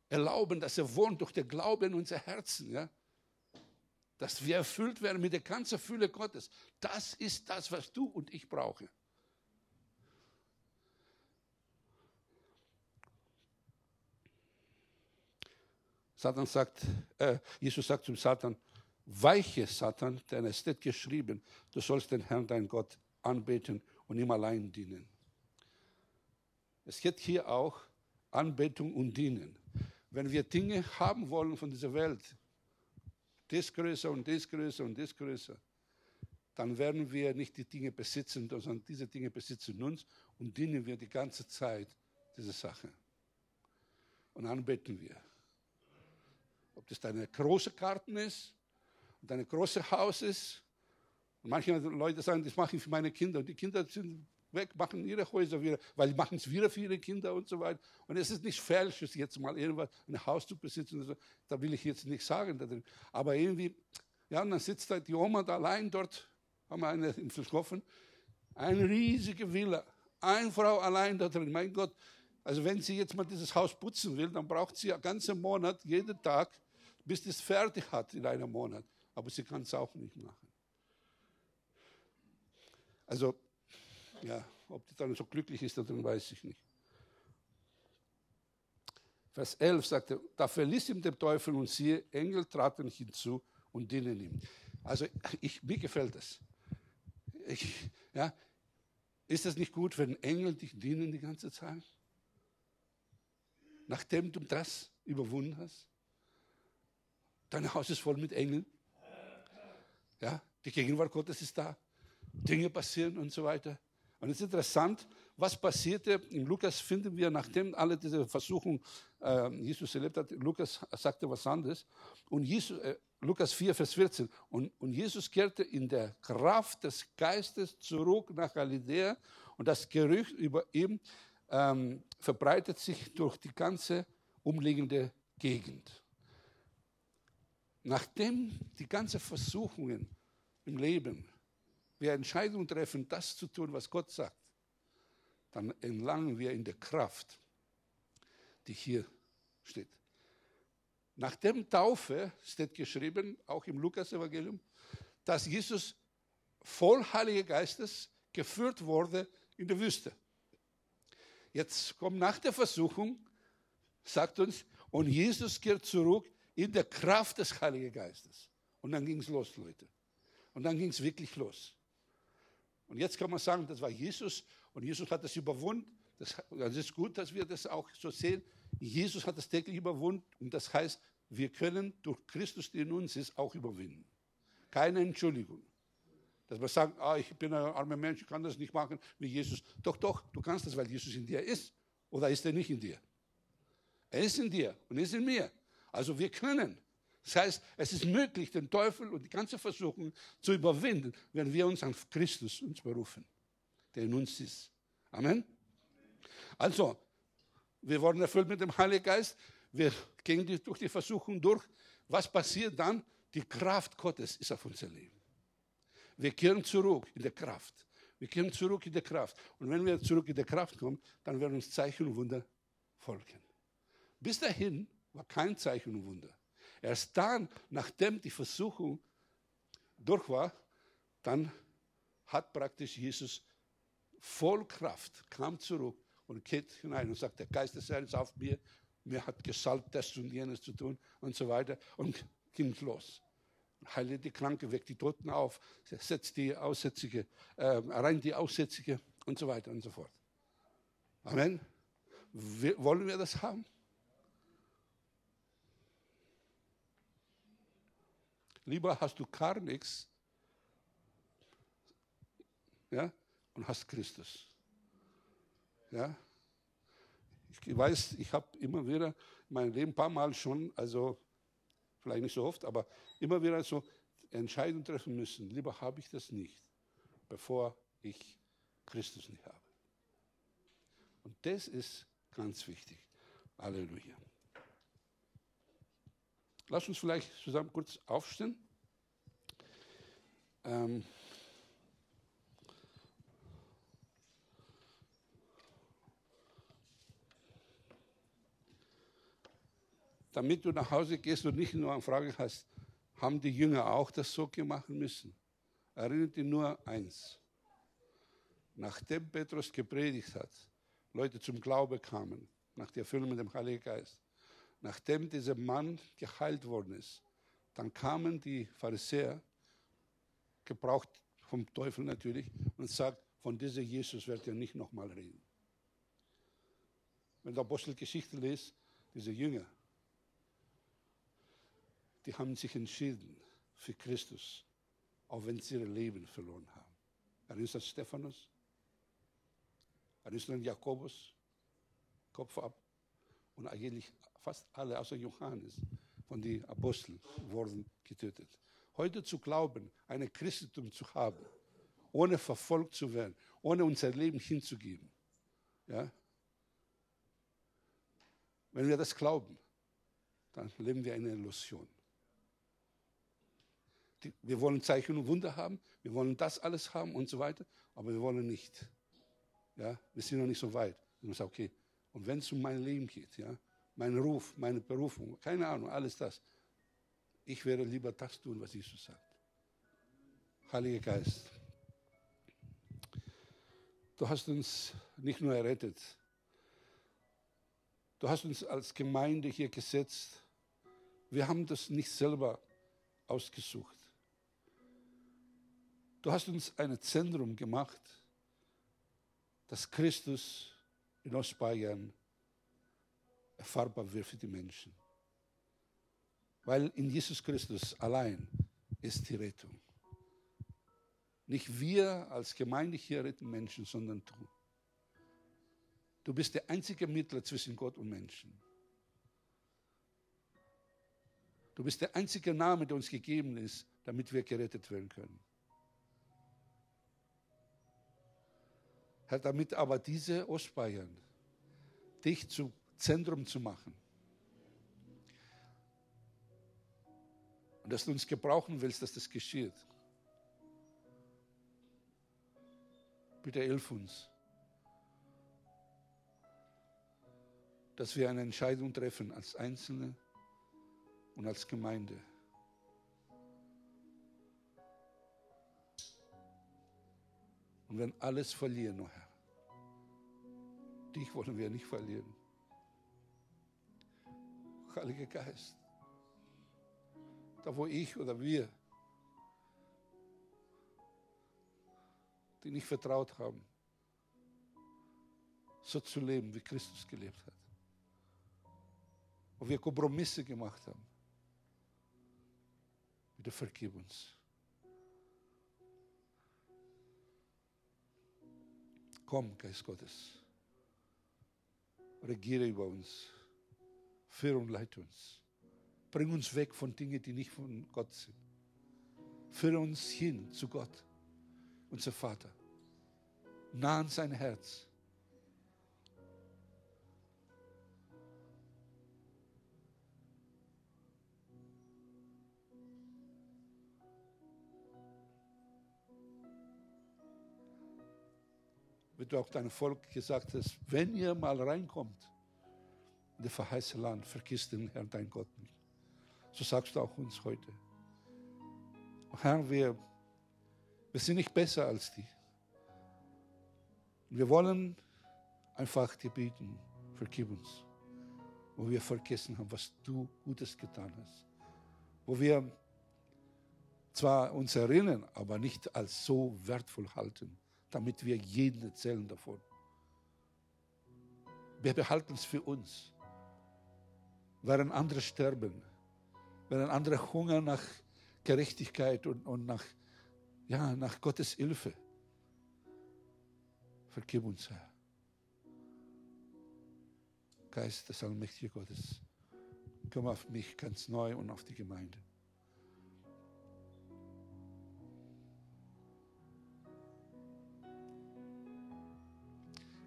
erlauben, dass er wohnt durch den Glauben in unser Herzen. Ja? Dass wir erfüllt werden mit der ganzen Fülle Gottes. Das ist das, was du und ich brauchen. Satan sagt, äh, Jesus sagt zum Satan, weiche Satan, denn es steht geschrieben, du sollst den Herrn, dein Gott, anbeten und ihm allein dienen. Es geht hier auch Anbetung und Dienen. Wenn wir Dinge haben wollen von dieser Welt, das größer und das größer und das größer, dann werden wir nicht die Dinge besitzen, sondern diese Dinge besitzen uns und dienen wir die ganze Zeit diese Sache. Und anbeten wir. Ob das deine große Karten ist, dein großes Haus ist. Und manche Leute sagen, das mache ich für meine Kinder. Und die Kinder sind weg, machen ihre Häuser wieder, weil die machen es wieder für ihre Kinder und so weiter. Und es ist nicht falsch, jetzt mal irgendwas, ein Haus zu besitzen. So. Da will ich jetzt nicht sagen. Aber irgendwie, ja, und dann sitzt da die Oma da allein dort, haben wir eine in Verschoffen, eine riesige Villa, eine Frau allein da drin. Mein Gott, also wenn sie jetzt mal dieses Haus putzen will, dann braucht sie einen ganzen Monat, jeden Tag, bis es fertig hat in einem Monat. Aber sie kann es auch nicht machen. Also, ja, ob die dann so glücklich ist, dann weiß ich nicht. Vers 11 sagt er, da verließ ihm der Teufel und siehe, Engel traten hinzu und dienen ihm. Also ich, mir gefällt das. Ich, ja, ist es nicht gut, wenn Engel dich dienen die ganze Zeit? Nachdem du das überwunden hast? Dein Haus ist voll mit Engeln. Ja, die Gegenwart Gottes ist da. Dinge passieren und so weiter. Und es ist interessant, was passierte. In Lukas finden wir, nachdem alle diese Versuchung äh, Jesus erlebt hat, Lukas sagte was anderes. Und Jesus, äh, Lukas 4, Vers 14. Und, und Jesus kehrte in der Kraft des Geistes zurück nach Galiläa. Und das Gerücht über ihn ähm, verbreitet sich durch die ganze umliegende Gegend. Nachdem die ganzen Versuchungen im Leben wir Entscheidungen treffen, das zu tun, was Gott sagt, dann entlangen wir in der Kraft, die hier steht. Nach dem Taufe steht geschrieben, auch im Lukas-Evangelium, dass Jesus voll Heiligen Geistes geführt wurde in der Wüste. Jetzt kommt nach der Versuchung, sagt uns, und Jesus kehrt zurück in der Kraft des Heiligen Geistes. Und dann ging es los, Leute. Und dann ging es wirklich los. Und jetzt kann man sagen, das war Jesus und Jesus hat das überwunden. Das, das ist gut, dass wir das auch so sehen. Jesus hat das täglich überwunden und das heißt, wir können durch Christus, der in uns ist, auch überwinden. Keine Entschuldigung. Dass man sagt, ah, ich bin ein armer Mensch, ich kann das nicht machen wie Jesus. Doch, doch, du kannst das, weil Jesus in dir ist. Oder ist er nicht in dir? Er ist in dir und ist in mir. Also wir können. Das heißt, es ist möglich, den Teufel und die ganze Versuchung zu überwinden, wenn wir uns an Christus uns berufen, der in uns ist. Amen. Also, wir wurden erfüllt mit dem Heiligen Geist. Wir gehen durch die Versuchung durch. Was passiert dann? Die Kraft Gottes ist auf unser Leben. Wir kehren zurück in der Kraft. Wir kehren zurück in der Kraft. Und wenn wir zurück in der Kraft kommen, dann werden uns Zeichen und Wunder folgen. Bis dahin war kein Zeichen und Wunder. Erst dann, nachdem die Versuchung durch war, dann hat praktisch Jesus voll Kraft, kam zurück und geht hinein und sagt, der Geist des Herrn ist auf mir, mir hat gesalbt, das und jenes zu tun und so weiter und ging los. Heile die Kranke, weckt die Toten auf, setzt die Aussätzige, äh, rein die Aussätzige und so weiter und so fort. Amen. Wollen wir das haben? Lieber hast du gar nichts ja, und hast Christus. Ja? Ich weiß, ich habe immer wieder in meinem Leben ein paar Mal schon, also vielleicht nicht so oft, aber immer wieder so Entscheidungen treffen müssen. Lieber habe ich das nicht, bevor ich Christus nicht habe. Und das ist ganz wichtig. Halleluja. Lass uns vielleicht zusammen kurz aufstehen. Ähm, damit du nach Hause gehst und nicht nur eine Frage hast, haben die Jünger auch das so gemacht müssen? Erinnert dich nur eins. Nachdem Petrus gepredigt hat, Leute zum Glaube kamen, nach der Erfüllung mit dem Heiligen Geist, nachdem dieser Mann geheilt worden ist, dann kamen die Pharisäer, gebraucht vom Teufel natürlich, und sagt, von diesem Jesus wird er nicht nochmal reden. Wenn du Apostelgeschichte liest, diese Jünger, die haben sich entschieden für Christus, auch wenn sie ihr Leben verloren haben. Erinnerst du an Stephanus? Erinnerst du an Jakobus? Kopf ab. Und eigentlich fast alle, außer Johannes, von den Aposteln, wurden getötet. Heute zu glauben, ein Christentum zu haben, ohne verfolgt zu werden, ohne unser Leben hinzugeben. Ja? Wenn wir das glauben, dann leben wir eine Illusion die, wir wollen Zeichen und Wunder haben, wir wollen das alles haben und so weiter, aber wir wollen nicht. Ja, wir sind noch nicht so weit. Ich okay, und wenn es um mein Leben geht, ja, mein Ruf, meine Berufung, keine Ahnung, alles das, ich werde lieber das tun, was Jesus sagt. Heiliger Geist, du hast uns nicht nur errettet, du hast uns als Gemeinde hier gesetzt. Wir haben das nicht selber ausgesucht. Du hast uns ein Zentrum gemacht, dass Christus in Ostbayern erfahrbar wird für die Menschen. Weil in Jesus Christus allein ist die Rettung. Nicht wir als Gemeinde hier retten Menschen, sondern du. Du bist der einzige Mittler zwischen Gott und Menschen. Du bist der einzige Name, der uns gegeben ist, damit wir gerettet werden können. Herr, damit aber diese Ostbayern dich zum Zentrum zu machen. Und dass du uns gebrauchen willst, dass das geschieht. Bitte hilf uns, dass wir eine Entscheidung treffen als Einzelne und als Gemeinde. Und wenn alles verlieren, oh Herr, dich wollen wir nicht verlieren. Heiliger Geist, da wo ich oder wir, die nicht vertraut haben, so zu leben, wie Christus gelebt hat. Wo wir Kompromisse gemacht haben. Bitte vergib uns. Komm, Geist Gottes. Regiere über uns. Führe und leite uns. Bring uns weg von Dingen, die nicht von Gott sind. Führe uns hin zu Gott, unser Vater. Nah an sein Herz. wie du auch deinem Volk gesagt hast, wenn ihr mal reinkommt in das verheißene Land, vergiss den Herrn, dein Gott nicht. So sagst du auch uns heute. Herr, wir, wir sind nicht besser als die. Wir wollen einfach dir bieten, vergib uns, wo wir vergessen haben, was du Gutes getan hast. Wo wir zwar uns erinnern, aber nicht als so wertvoll halten damit wir jeden erzählen davon. Wir behalten es für uns. Während andere sterben, während andere hungern nach Gerechtigkeit und, und nach, ja, nach Gottes Hilfe. Vergib uns, Herr. Geist des allmächtigen Gottes, komm auf mich ganz neu und auf die Gemeinde.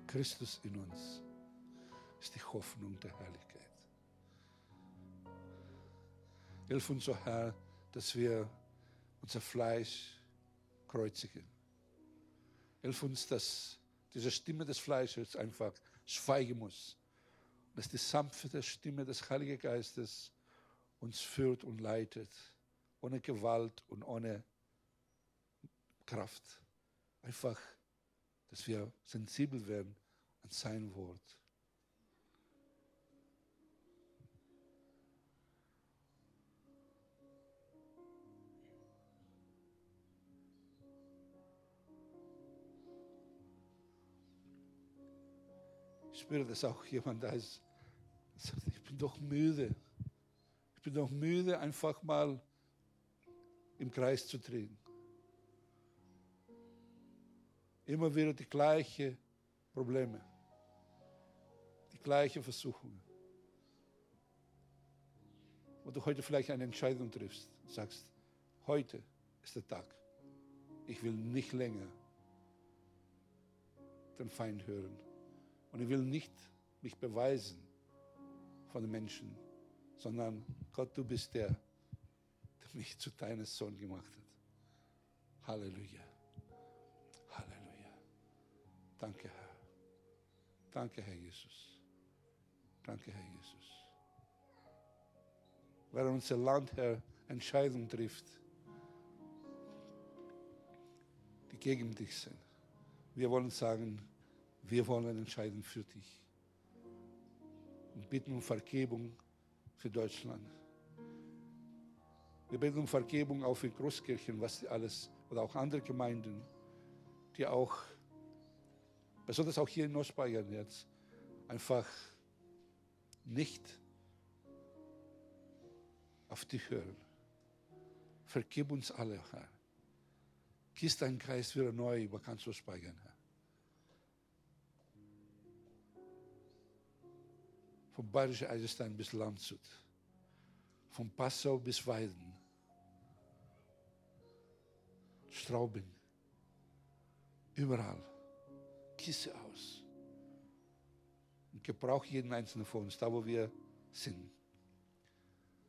Christus in uns ist die Hoffnung der Herrlichkeit. Hilf uns, oh Herr, dass wir unser Fleisch kreuzigen. Hilf uns, dass diese Stimme des Fleisches einfach schweigen muss. Dass die sanfte Stimme des Heiligen Geistes uns führt und leitet, ohne Gewalt und ohne Kraft. Einfach, dass wir sensibel werden an sein Wort. Ich spüre, dass auch jemand da ist, ich bin doch müde. Ich bin doch müde, einfach mal im Kreis zu drehen. Immer wieder die gleichen Probleme, die gleichen Versuchungen. Wo du heute vielleicht eine Entscheidung triffst, sagst, heute ist der Tag. Ich will nicht länger den Feind hören. Und ich will nicht mich beweisen von den Menschen, sondern Gott, du bist der, der mich zu deinem Sohn gemacht hat. Halleluja. Halleluja. Danke, Herr. Danke, Herr Jesus. Danke, Herr Jesus. Während unser Land, Herr, Entscheidungen trifft, die gegen dich sind. Wir wollen sagen, wir wollen entscheiden für dich. Und bitten um Vergebung für Deutschland. Wir bitten um Vergebung auch für Großkirchen, was alles, oder auch andere Gemeinden, die auch, besonders auch hier in Ostbayern jetzt, einfach nicht auf dich hören. Vergib uns alle, Herr. Gieß deinen Geist wieder neu über ganz Ostbayern, Herr. Vom Bayerischen Eisenstein bis Landshut. Von Passau bis Weiden. Straubing. Überall. Kisse aus. Und gebrauch jeden einzelnen von uns, da wo wir sind.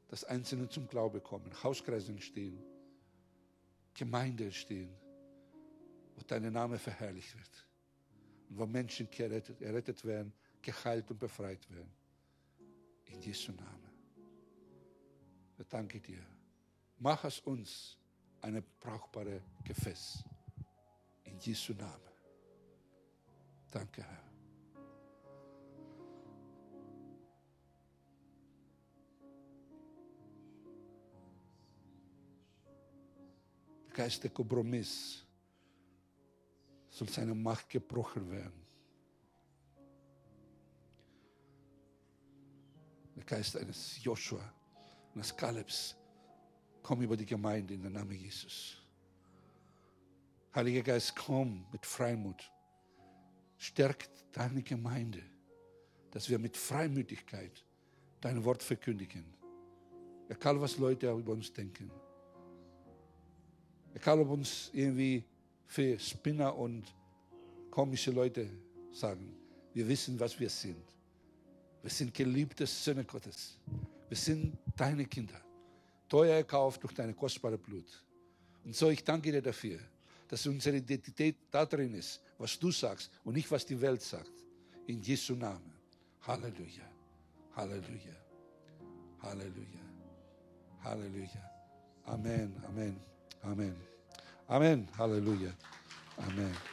Dass Einzelne zum Glaube kommen, Hauskreise entstehen, Gemeinde entstehen, wo dein Name verherrlicht wird. Und wo Menschen gerettet, errettet werden, geheilt und befreit werden. In Jesu Namen. Wir danken dir. Mach es uns eine brauchbare Gefäß. In Jesu Namen. Danke, Herr. Geist der Kompromiss soll seine Macht gebrochen werden. Der Geist eines Joshua, eines Kalebs, komm über die Gemeinde in den Namen Jesus. Heiliger Geist, komm mit Freimut. Stärkt deine Gemeinde, dass wir mit Freimütigkeit dein Wort verkündigen. Egal, was Leute über uns denken. Egal, ob uns irgendwie für Spinner und komische Leute sagen. Wir wissen, was wir sind. Wir sind geliebte Söhne Gottes. Wir sind deine Kinder. Teuer erkauft durch dein kostbare Blut. Und so, ich danke dir dafür, dass unsere Identität da drin ist, was du sagst und nicht, was die Welt sagt. In Jesu Namen. Halleluja. Halleluja. Halleluja. Halleluja. Amen. Amen. Amen. Amen. Halleluja. Amen.